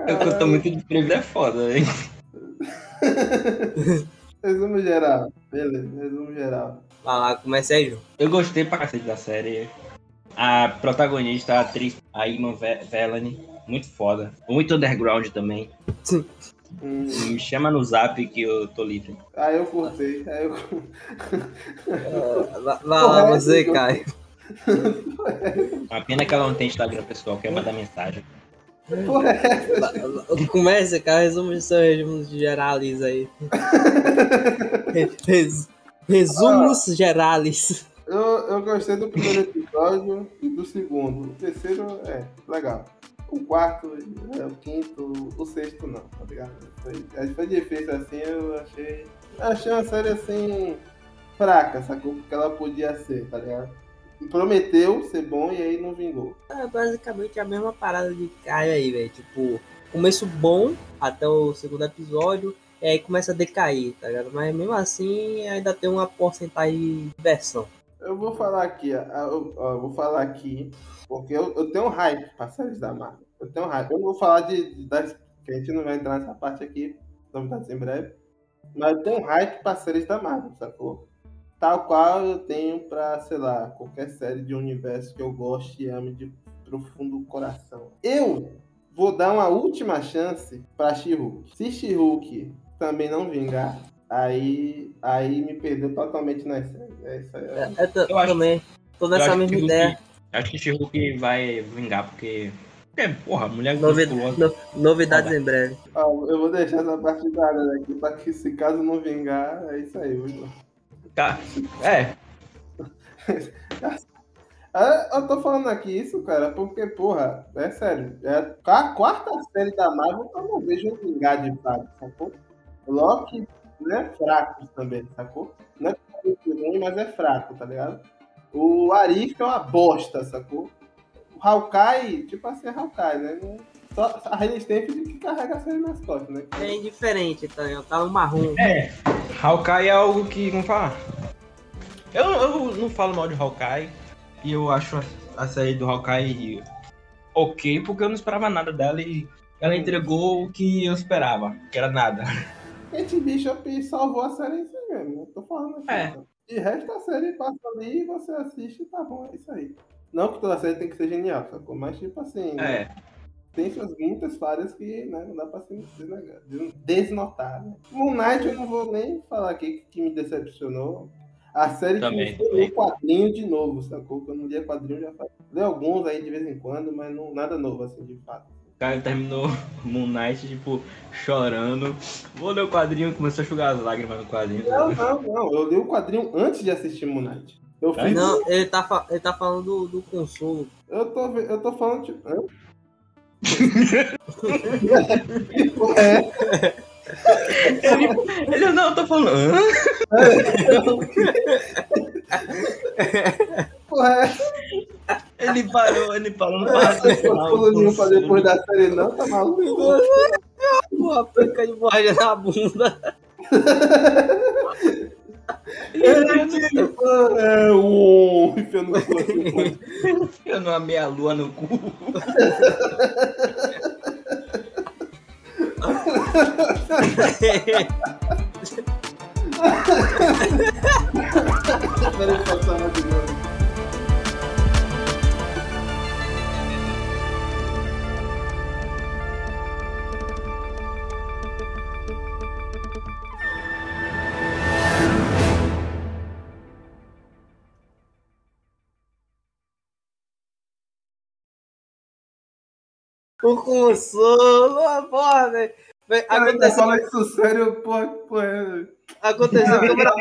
Eu que eu tô muito desprevido é foda, hein? Resumo geral. Beleza, resumo geral. Vai lá, comecei aí, João. Eu gostei pra cacete da série. A protagonista, a atriz, a Iman Ve- Velani, muito foda. Muito underground também. Hum, Me chama no zap que eu tô livre. aí eu curtei. Aí eu... É, vai lá, você, Caio. A pena que ela não tem Instagram pessoal, quer mandar mensagem. Porra, é Comece, Caio. Resumo de seu resumo gerais aí. Res- resumos gerais. Eu, eu gostei do primeiro episódio e do segundo. O terceiro é legal. O quarto, é, o quinto, o sexto não, tá ligado? Foi, foi difícil assim, eu achei. Achei uma série assim. fraca, sacou? Porque ela podia ser, tá ligado? Prometeu ser bom e aí não vingou. É basicamente a mesma parada de Caio aí, velho. Tipo, começo bom até o segundo episódio. E aí começa a decair, tá ligado? Mas mesmo assim ainda tem uma porcentagem de diversão. Eu vou falar aqui, eu, vou falar aqui, porque eu, eu tenho um hype pra séries da Marvel. Eu tenho um hype. Eu não vou falar de, de das, que a gente não vai entrar nessa parte aqui, novidades em breve. Mas eu tenho um hype pra séries da Marvel, sacou? Tal qual eu tenho pra, sei lá, qualquer série de universo que eu goste e ame de profundo coração. Eu vou dar uma última chance pra She-Hulk. Se She-Hulk também não vingar, aí, aí me perdeu totalmente nas séries. É isso aí. É, eu, Eu acho- também tô Eu nessa mesma que ideia. Hulk- Acho que She-Hulk vai vingar, porque. Porque, porra, mulher Novi- musculosa. no- novidades em breve. Ó, eu vou deixar essa parte guardada aqui pra que se caso não vingar, é isso aí, viu? Tá. É, Ah, Eu tô falando aqui isso, cara, porque, porra, é sério. É a quarta série da Marvel que eu não vejo um vingar de fato, sacou? Loki, né? Fracos também, sacou? Não é muito ruim, mas é fraco, tá ligado? O Arif é uma bosta, sacou? O Hawkeye, tipo assim, é Hawkeye, né? Só a Stenfield que carrega a série nas costas, né? É indiferente, tá ligado? Tá no marrom. É, Hawkeye é algo que. Como falar? Eu, eu não falo mal de Hawkeye. E eu acho a, a série do Hawkeye ok, porque eu não esperava nada dela e ela entregou o que eu esperava, que era nada. Kate Bishop salvou a série isso mesmo. Eu tô falando aqui. É. então. De resto, a série passa ali e você assiste e tá bom, é isso aí. Não que toda série tem que ser genial, sacou? Mas, tipo assim, É, tem suas muitas falhas que né, não dá pra se desnotar. Né? Moon Knight eu não vou nem falar aqui que me decepcionou. A série Também, que me quadrinho de novo, sacou? Que eu não lia quadrinho já faz. Li alguns aí de vez em quando, mas não, nada novo, assim, de fato. Cara terminou Moon Knight, tipo, chorando. Vou ler o quadrinho, começou a enxugar as lágrimas no quadrinho. Não, não, não. Eu li o quadrinho antes de assistir Moon Knight. Eu fiz. Não, ele tá, fa- ele tá falando do, do consolo. Eu tô, eu tô falando, tipo. hã? é, Ele, não, eu tô falando. Hã? porra, é. Ele parou, ele parou no Não nenhum pra depois da série, não, tá maluco? Porra, penca de borracha na bunda. É, o enfiando no cu assim. Eu não meia lua no cu. Peraí, passar mais O consolo, porra, velho. Cara, ainda Aconteceu, fala isso sério, porra, porra. aconteceu com a câmera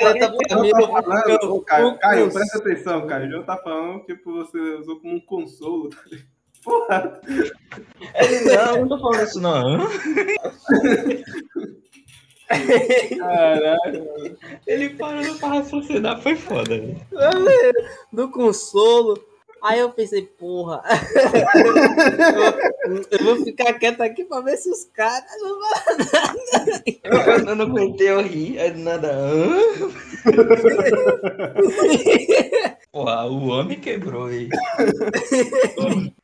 pra mim. João tá falando, o- Caio, o Caio, cons- presta atenção, Caio. O João tá falando que tipo, você usou como um consolo. Porra, Ele, não, eu não tô falando isso não. Caralho. Ele parou pra raciocinar, foi foda. velho. do consolo. Aí eu pensei, porra, eu, eu vou ficar quieto aqui pra ver se os caras não vão. Eu, eu não aguentei, eu ri, aí do nada. Porra, o homem quebrou aí.